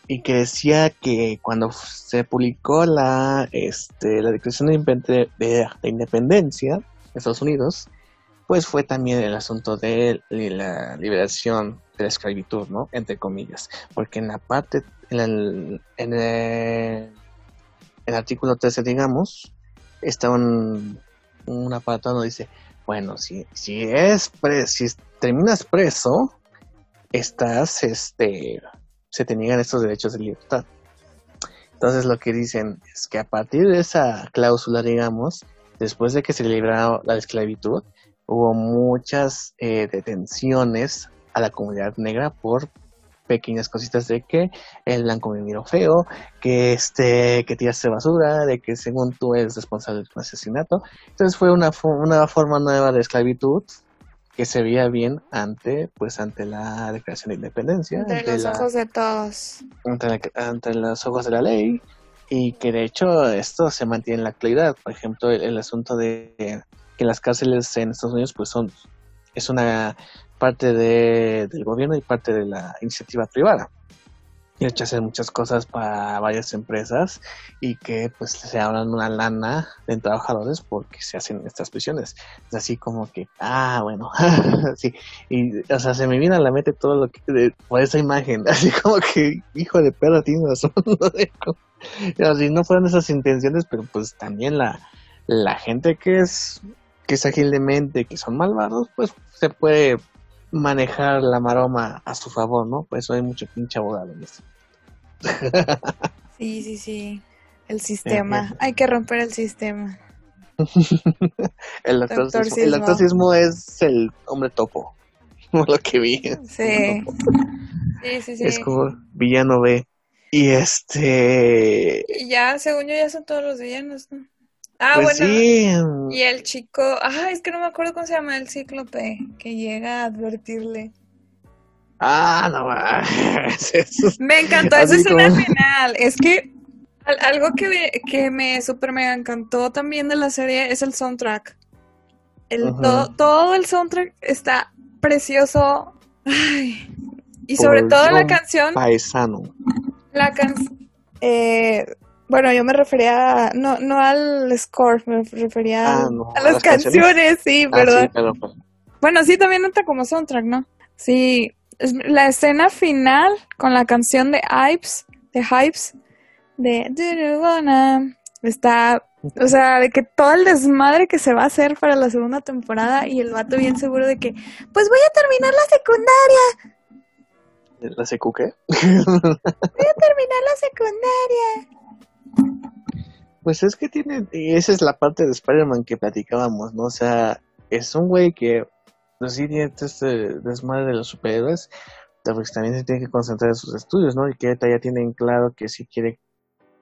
y que decía que cuando se publicó la este la declaración de, de, Independencia de Estados Unidos pues fue también el asunto de la liberación de la esclavitud, ¿no? Entre comillas, porque en la parte, en el, en el, artículo 13, digamos, está un, un apartado donde dice, bueno, si, si es si terminas preso, estás, este, se te niegan estos derechos de libertad. Entonces lo que dicen es que a partir de esa cláusula, digamos, después de que se librara la esclavitud, hubo muchas eh, detenciones a la comunidad negra por pequeñas cositas de que el blanco me miró feo, que este, que tiraste basura, de que según tú eres responsable de un asesinato. Entonces fue una, una forma nueva de esclavitud que se veía bien ante, pues, ante la declaración de independencia. Ante, los ojos de todos. Ante, los ojos de la ley. Y que de hecho esto se mantiene en la actualidad. Por ejemplo, el, asunto de que las cárceles en Estados Unidos, pues, son, es una parte de, del gobierno y parte de la iniciativa privada y hecho hacer muchas cosas para varias empresas y que pues se abran una lana de trabajadores porque se hacen estas prisiones. Es así como que, ah, bueno, <laughs> sí, y o sea, se me viene a la mente todo lo que, por esa imagen, <laughs> así como que, hijo de perra, tiene razón, <laughs> no si esas intenciones, pero pues también la, la gente que es, que es ágil de mente, que son malvados, pues se puede manejar la maroma a su favor, ¿no? Pues hay mucho pinche abogado en eso. Sí, sí, sí. El sistema. Hay que romper el sistema. <laughs> el doctorcismo, es el hombre topo. <laughs> Lo que vi. Sí. Sí, sí, sí. Es como villano B. Y este. Y ya, según yo, ya son todos los villanos, ¿no? Ah, pues bueno. Y el chico, ah, es que no me acuerdo cómo se llama el cíclope, que llega a advertirle. Ah, no <laughs> Me encantó esa escena final. Es que algo que, que me super mega encantó también de la serie es el soundtrack. El, todo, el soundtrack está precioso. y sobre todo la canción. Paisano. La canción. Eh, bueno, yo me refería, no, no al score, me refería ah, a, las, canciones, sí, ah, Bueno, sí, también entra como soundtrack, ¿no? Sí, la escena final con la canción de Hypes, de Hypes, de está, o sea, de que todo el desmadre que se va a hacer para la segunda temporada y el vato bien seguro de que, pues voy a terminar la secundaria. ¿La secu qué? voy a terminar la secundaria. Pues es que tiene, esa es la parte de Spider-Man que platicábamos, ¿no? O sea, es un güey que, pues sí tiene este desmadre de los superhéroes, pues también se tiene que concentrar en sus estudios, ¿no? Y que ya tienen claro que si quiere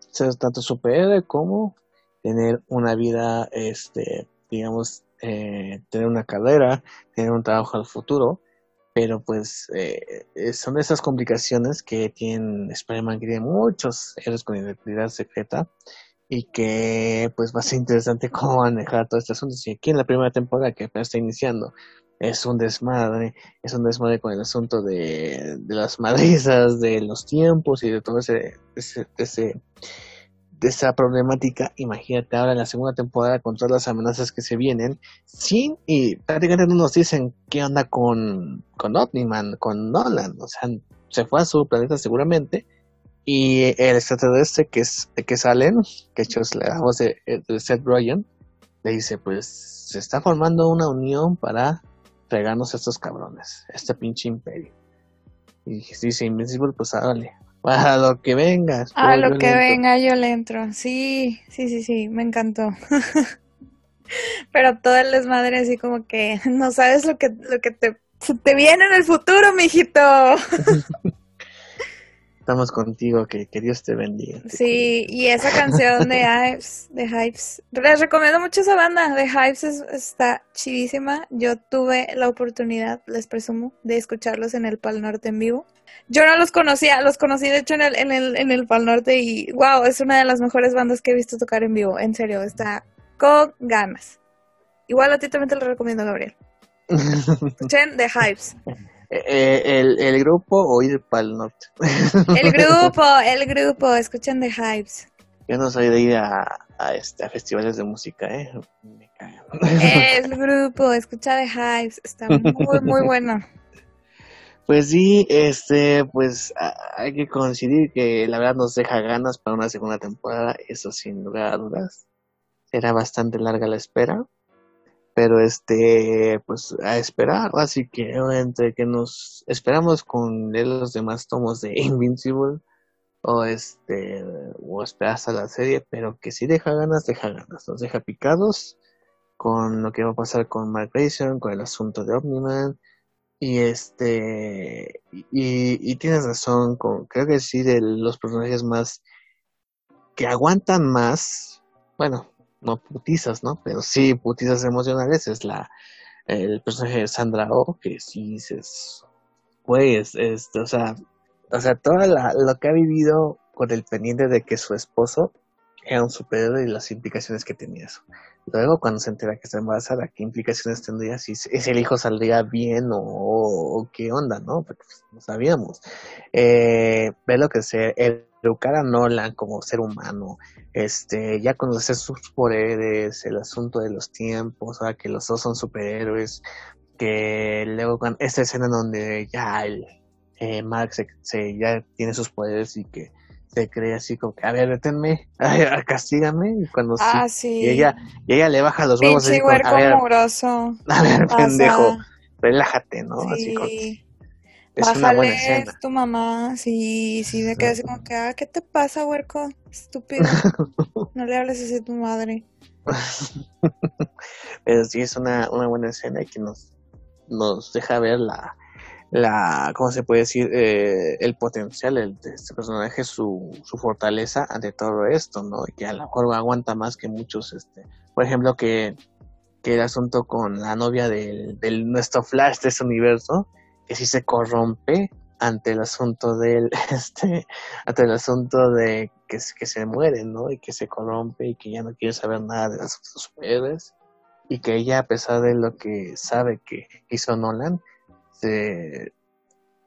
ser tanto superhéroe como tener una vida, este, digamos, eh, tener una carrera, tener un trabajo al futuro, pero pues eh, son esas complicaciones que tienen Spider-Man, que tiene muchos héroes con identidad secreta, y que pues va a ser interesante cómo manejar todo este asunto. Si aquí en la primera temporada que apenas está iniciando es un desmadre, es un desmadre con el asunto de, de las madrizas, de los tiempos y de todo ese, ese, ese de esa problemática, imagínate ahora en la segunda temporada con todas las amenazas que se vienen, sin, y prácticamente no nos dicen qué onda con, con Omniman, con Nolan, o sea, se fue a su planeta seguramente, y el extraterrestre que es que salen, que hecho es la voz de, Seth Rogen, le dice, pues se está formando una unión para pegarnos a estos cabrones, este pinche imperio. Y dice Invincible, pues hágale, a lo que venga. A lo que venga, yo le entro. Sí, sí, sí, sí, me encantó. <laughs> Pero todo el desmadre así como que no sabes lo que, lo que te, te viene en el futuro, mijito. <laughs> Estamos contigo, que, que Dios te bendiga. sí, y esa canción de <laughs> Hypes, de Hypes, les recomiendo mucho esa banda, de Hypes está chidísima. Yo tuve la oportunidad, les presumo, de escucharlos en el Pal Norte en vivo. Yo no los conocía, los conocí de hecho en el, en el, en el Pal Norte y wow, es una de las mejores bandas que he visto tocar en vivo, en serio, está con ganas. Igual a ti también te lo recomiendo, Gabriel. <laughs> Escuchen The Hypes. Eh, el, el, grupo o ir para el norte. <laughs> El grupo, el grupo, escuchen The Hypes. Yo no soy de ir a, a, este, a festivales de música, ¿eh? Me. <laughs> El grupo, escucha de Hives, está muy, muy bueno. Pues sí, este, pues hay que coincidir que la verdad nos deja ganas para una segunda temporada, eso sin lugar a dudas. Será bastante larga la espera, pero este, pues a esperar, así que entre que nos esperamos con los demás tomos de <laughs> Invincible o este, o esperar hasta la serie, pero que si deja ganas, deja ganas, nos deja picados con lo que va a pasar con Mark Grayson, con el asunto de Omniman y este, y, tienes razón, con, creo que sí, de los personajes más que aguantan más, bueno, no putizas, ¿no? Pero sí putizas emocionales, es la, el personaje de Sandra Oh, que sí dices, pues, este, o sea, o sea, toda la, lo que ha vivido con el pendiente de que su esposo era un superhéroe y las implicaciones que tenía eso. Luego, cuando se entera que está embarazada, ¿qué implicaciones tendría si, si el hijo saldría bien o, qué onda, no? Porque pues, no sabíamos. Eh, ve lo que se educar a Nolan como ser humano, este, ya conocer sus poderes, el asunto de los tiempos, sea, que los dos son superhéroes, que luego con esta escena donde ya el eh, Mark se, ya tiene sus poderes y que se cree así como que, a ver, deténme, <laughs> castígame. Y cuando ah, sí, Y ella, y ella le baja los huevos. Pinche huerco <laughs> a ver, mugroso. A ver, pendejo, relájate, ¿no? Sí. Así es Bájale, una buena escena. tu mamá, sí, sí, me quedé así como que, ah, ¿qué te pasa, huerco? Estúpido. <laughs> no le hables así a tu madre. <laughs> Pero sí es una, una buena escena y que nos, nos deja ver la, la, ¿cómo se puede decir? Eh, el potencial de este personaje, su, su fortaleza ante todo esto, ¿no? Y que a lo mejor aguanta más que muchos, este, por ejemplo, que, que el asunto con la novia del, del nuestro Flash de ese universo, que sí se corrompe ante el asunto del, <laughs> este, ante el asunto de que, que se muere, ¿no? Y que se corrompe y que ya no quiere saber nada de las superhéroes y que ella, a pesar de lo que sabe que hizo Nolan, este,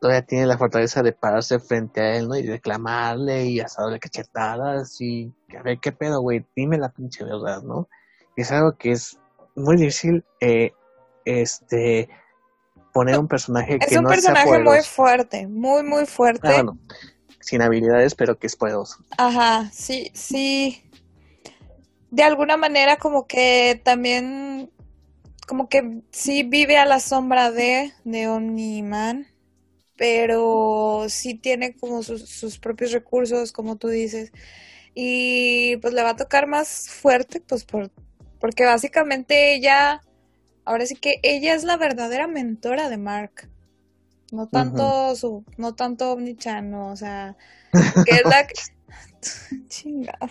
todavía tiene la fortaleza de pararse frente a él, ¿no? Y reclamarle y hasta darle cachetadas y a ver qué pedo, güey, dime la pinche verdad, ¿no? es algo que es muy difícil, eh, este, poner un personaje que es un personaje muy fuerte, muy, muy fuerte. Ah, bueno, sin habilidades, pero que es poderoso. Ajá, sí, sí. De alguna manera como que también como que sí vive a la sombra de, de Omni-Man, pero sí tiene como sus, propios recursos, como tú dices. Y pues le va a tocar más fuerte, pues por, porque básicamente ella, ahora sí que ella es la verdadera mentora de Mark. No tanto su, no tanto Omni-chan, o sea, que es la <laughs> chingada.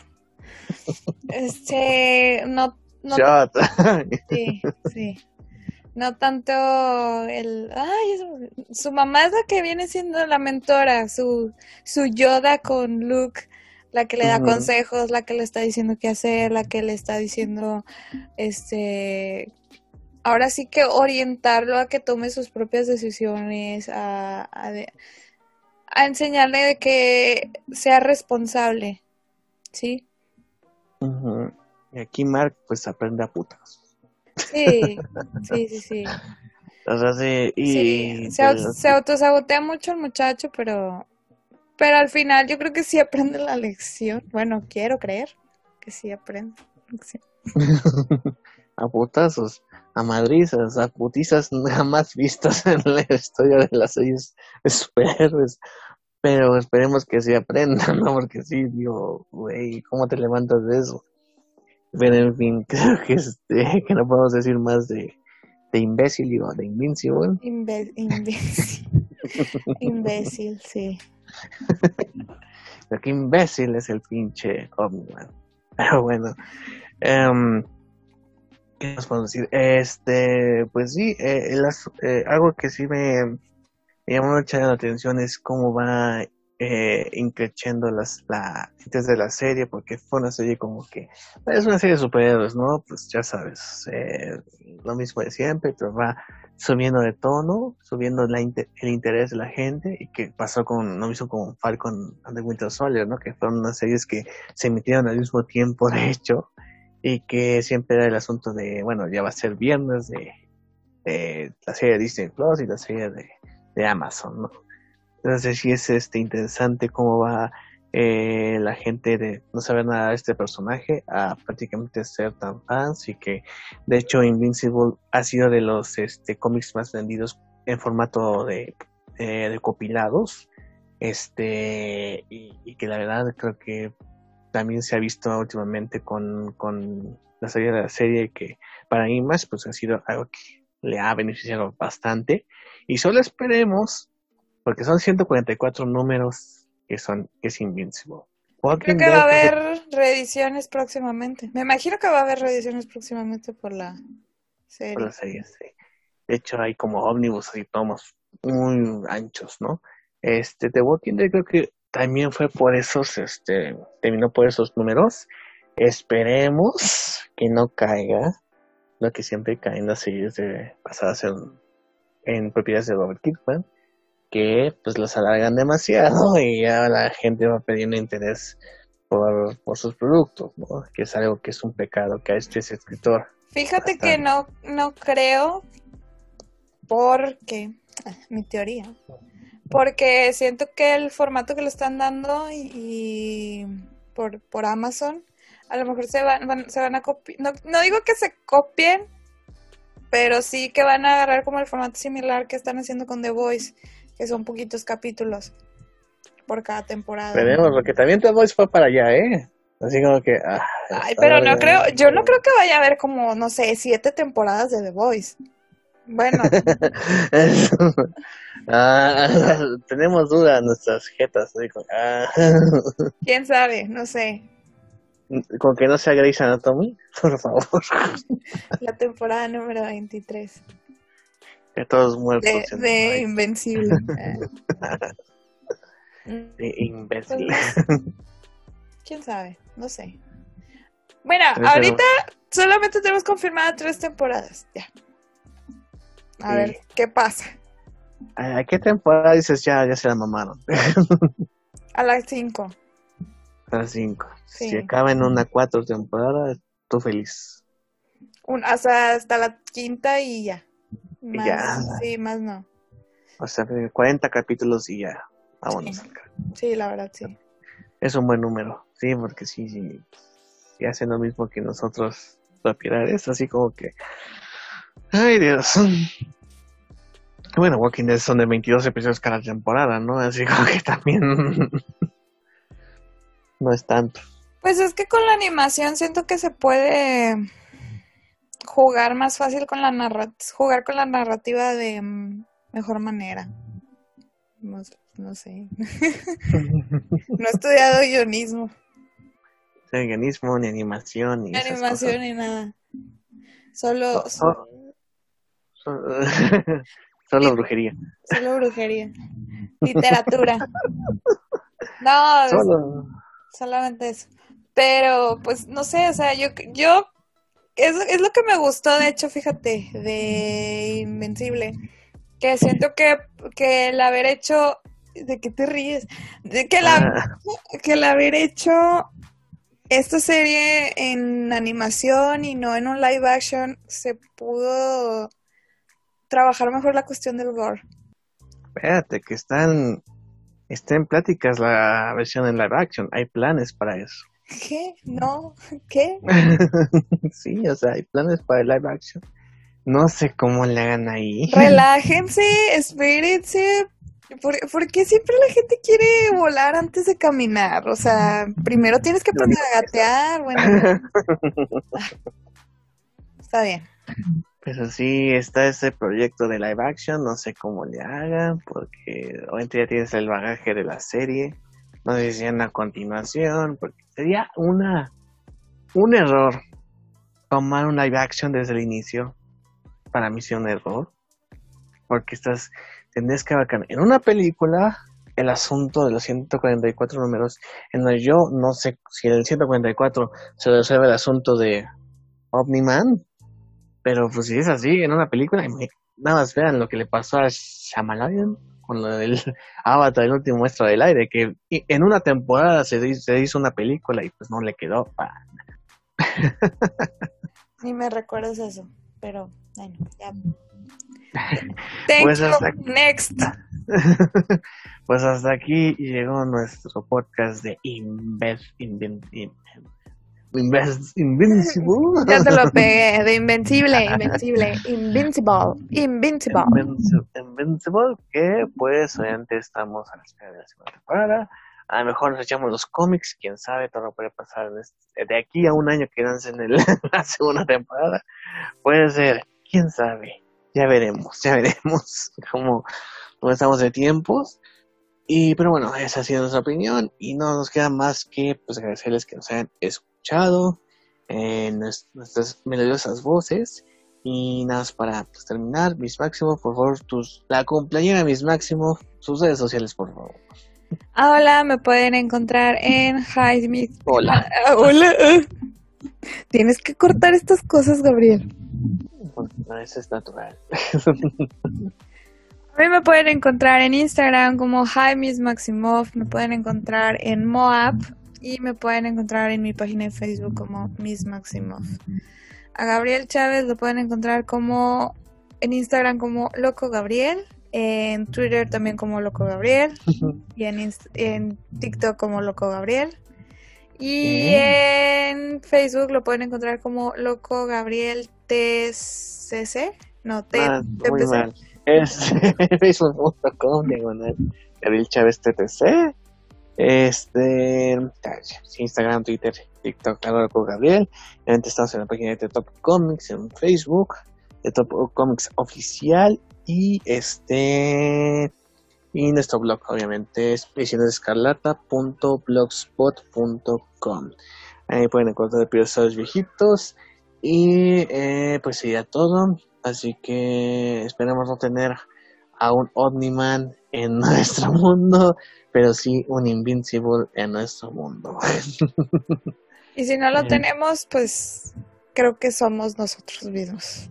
Este, no no, Sí, sí. No tanto el... Ay, su mamá es la que viene siendo la mentora, su, su Yoda con Luke, la que le da consejos, la que le está diciendo qué hacer, la que le está diciendo, este... Ahora sí que orientarlo a que tome sus propias decisiones, a, a, enseñarle de que sea responsable, ¿sí? Y aquí Mark pues aprende a putas. Sí, sí, sí, sí. O sea, sí, y... Se, autosabotea mucho el muchacho, pero... Pero al final yo creo que sí aprende la lección. Bueno, quiero creer que sí aprende la lección. <laughs> a putazos, a madrizas, a putizas jamás vistas en la historia de las series superhéroes. Pero esperemos que sí aprendan, <laughs> ¿no? Porque sí, digo, güey, ¿cómo te levantas de eso? Pero en fin, <laughs> creo que, este, que no podemos decir más de, de imbécil, digo, de invincible. imbécil. <laughs> imbécil, sí. Pero que imbécil es el pinche Omniman. Pero bueno. Um, ¿Qué nos podemos decir? Este, pues sí, eh, eh, algo que sí me, me llamó mucho la atención es cómo va eh, increciendo las la de la serie porque fue una serie como que es una serie de superhéroes no pues ya sabes eh, lo mismo de siempre pero va subiendo de tono, subiendo la el interés de la gente y que pasó con, no hizo con Falcon and the Winter Soldier, ¿no? Que fueron unas series que se emitieron al mismo tiempo, de hecho, y que siempre era el asunto de, bueno, ya va a ser viernes de, la serie de Disney Plus y la serie de, Amazon, ¿no? Entonces sí es este interesante cómo va eh, la gente de no saber nada de este personaje a prácticamente ser tan fans y que de hecho Invincible ha sido de los este, cómics más vendidos en formato de, eh, de compilados este y, que la verdad creo que también se ha visto últimamente con, con la serie de la serie que para más pues ha sido algo que le ha beneficiado bastante y solo esperemos porque son 144 números que son que es Invincible. Creo que va a haber reediciones próximamente. Me imagino que va a haber reediciones próximamente por la serie. Por la serie, sí. De hecho, hay como ómnibus y tomos muy anchos, ¿no? Este, The Walking Dead creo que también fue por esos, este, terminó por esos números. Esperemos que no caiga lo que siempre cae en las series de, basadas en, en propiedades de Robert Kirkman que pues los alargan demasiado <laughs> y ya la gente va perdiendo interés por, sus productos, ¿no? Que es algo que es un pecado que a este escritor. Fíjate que no, no creo porque, ah, mi teoría, porque siento que el formato que le están dando y, por, por Amazon, a lo mejor se van, se van a copiar, no, no digo que se copien, pero sí que van a agarrar como el formato similar que están haciendo con The Voice que son poquitos capítulos por cada temporada. Veremos, porque también The Voice fue para allá, ¿eh? Así como que... Ah, Ay, pero no creo, yo no creo que vaya a haber como, no sé, siete temporadas de The Voice. Bueno. <laughs> ah, <laughs> tenemos dudas nuestras jetas. Ah. ¿Quién sabe? No sé. Con que no sea Grey's Anatomy, <laughs> por favor. La temporada número 23. De todos muertos. De, Invencible. de imbécil. ¿Quién sabe? No sé. Bueno, ahorita solamente tenemos confirmadas tres temporadas. Ya. A ver, ¿qué pasa? ¿A qué temporada dices ya, ya se la mamaron? <laughs> A las cinco. A las cinco. Si acaba en una cuatro temporada, tú feliz. Un, hasta, hasta la quinta y ya ya. Sí, más no. O sea, 40 capítulos y ya. Vámonos sí. sí, la verdad, sí. Es un buen número. Sí, porque sí, sí. Si hacen lo mismo que nosotros propiedades, así como que. Ay, Dios. <laughs> Bueno, Walking Dead son de 22 episodios cada temporada, ¿no? Así como que también. <laughs> no es tanto. Pues es que con la animación siento que se puede jugar más fácil con la narrativa, jugar con la narrativa de mm, mejor manera. No, sé. <laughs> no he estudiado guionismo. No guionismo, ni animación, ni, animación, ni nada. Solo... solo <laughs> brujería. Solo brujería. Literatura. No, Solo... solamente eso. Pero, pues, no sé, o sea, yo, yo es, es lo que me gustó, de hecho, fíjate, de Invencible. Que siento que, que el haber hecho. ¿De qué te ríes? De que, la, ah. que el haber hecho esta serie en animación y no en un live action se pudo trabajar mejor la cuestión del gore. Espérate, que están, está en pláticas la versión en live action. Hay planes para eso. ¿Qué? ¿No? ¿Qué? <laughs> sí, o sea, hay planes para el live action. No sé cómo le hagan ahí. Relájense, espérense. ¿Por, qué siempre la gente quiere volar antes de caminar? O sea, primero tienes que aprender a gatear. Bueno, <laughs> está bien. Pero sí, está ese proyecto de live action. No sé cómo le hagan, porque obviamente ya tienes el bagaje de la serie no decían a continuación, porque sería una un error tomar un live action desde el inicio. Para mí sería un error, porque estás tendrías que abarcar en una película el asunto de los 144 números, en donde yo no sé si en el 144 se resuelve el asunto de Omni-Man, pero pues si es así, en una película, nada más vean lo que le pasó a Shyamalan con lo del <laughs> Avatar, el último muestra del aire, que en una temporada se, se hizo una película y pues no le quedó para Ni <laughs> me recuerdas eso, pero bueno, ya. <laughs> pues hasta Next. pues hasta aquí llegó nuestro podcast de Invest, Invincible. <laughs> Ya te lo pegué, de Invencible, <laughs> Invencible, Invincible, Invincible. Invincible, que pues obviamente estamos a la espera de la segunda temporada. A lo mejor nos echamos los cómics, quién sabe, todo lo puede pasar este, de aquí a un año que lancen en <laughs> la segunda temporada. Puede ser, quién sabe, ya veremos, ya veremos cómo, cómo estamos de tiempos. Y, pero bueno, esa ha sido nuestra opinión y no nos queda más que pues agradecerles que nos hayan escuchado en nuestras melodiosas voces. Y nada más para pues, terminar, Miss Máximo, por favor, tus, la cumpleañera Miss Máximo, sus redes sociales, por favor. Hola, me pueden encontrar en High <laughs> Hola. Ah, hola. <laughs> Tienes que cortar estas cosas, Gabriel. No, eso es natural. <laughs> A mí me pueden encontrar en Instagram como Hi Miss Maximov, me pueden encontrar en Moab y me pueden encontrar en mi página de Facebook como Miss Maximov. A Gabriel Chávez lo pueden encontrar como en Instagram como Loco Gabriel, en Twitter también como Loco Gabriel y en, en TikTok como Loco Gabriel. Y en Facebook lo pueden encontrar como Loco Gabriel TCC. No, T, ah, es <laughs> facebook.com diagonal Gabriel Chávez TTC. Este, Instagram, Twitter, TikTok, con Gabriel. Obviamente estamos en la página de Top Comics en Facebook, de Top Comics oficial y este y nuestro blog obviamente es visionesescarlata.blogspot.com ahí pueden encontrar episodios viejitos y eh, pues sería todo Así que esperemos no tener a un Omniman en <laughs> nuestro mundo, pero sí un Invincible en nuestro mundo. y si no lo tenemos, pues creo que somos nosotros mismos.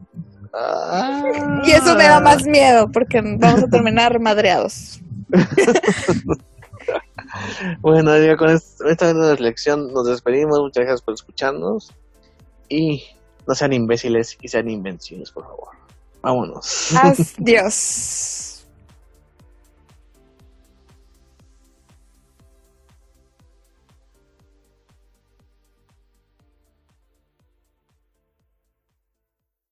Ah. Y eso me da más miedo porque vamos a terminar <laughs> madreados. <laughs> bueno, con esta reflexión nos despedimos. Muchas gracias por escucharnos. Y no sean imbéciles y sean invenciones, por favor. Vámonos. Adiós.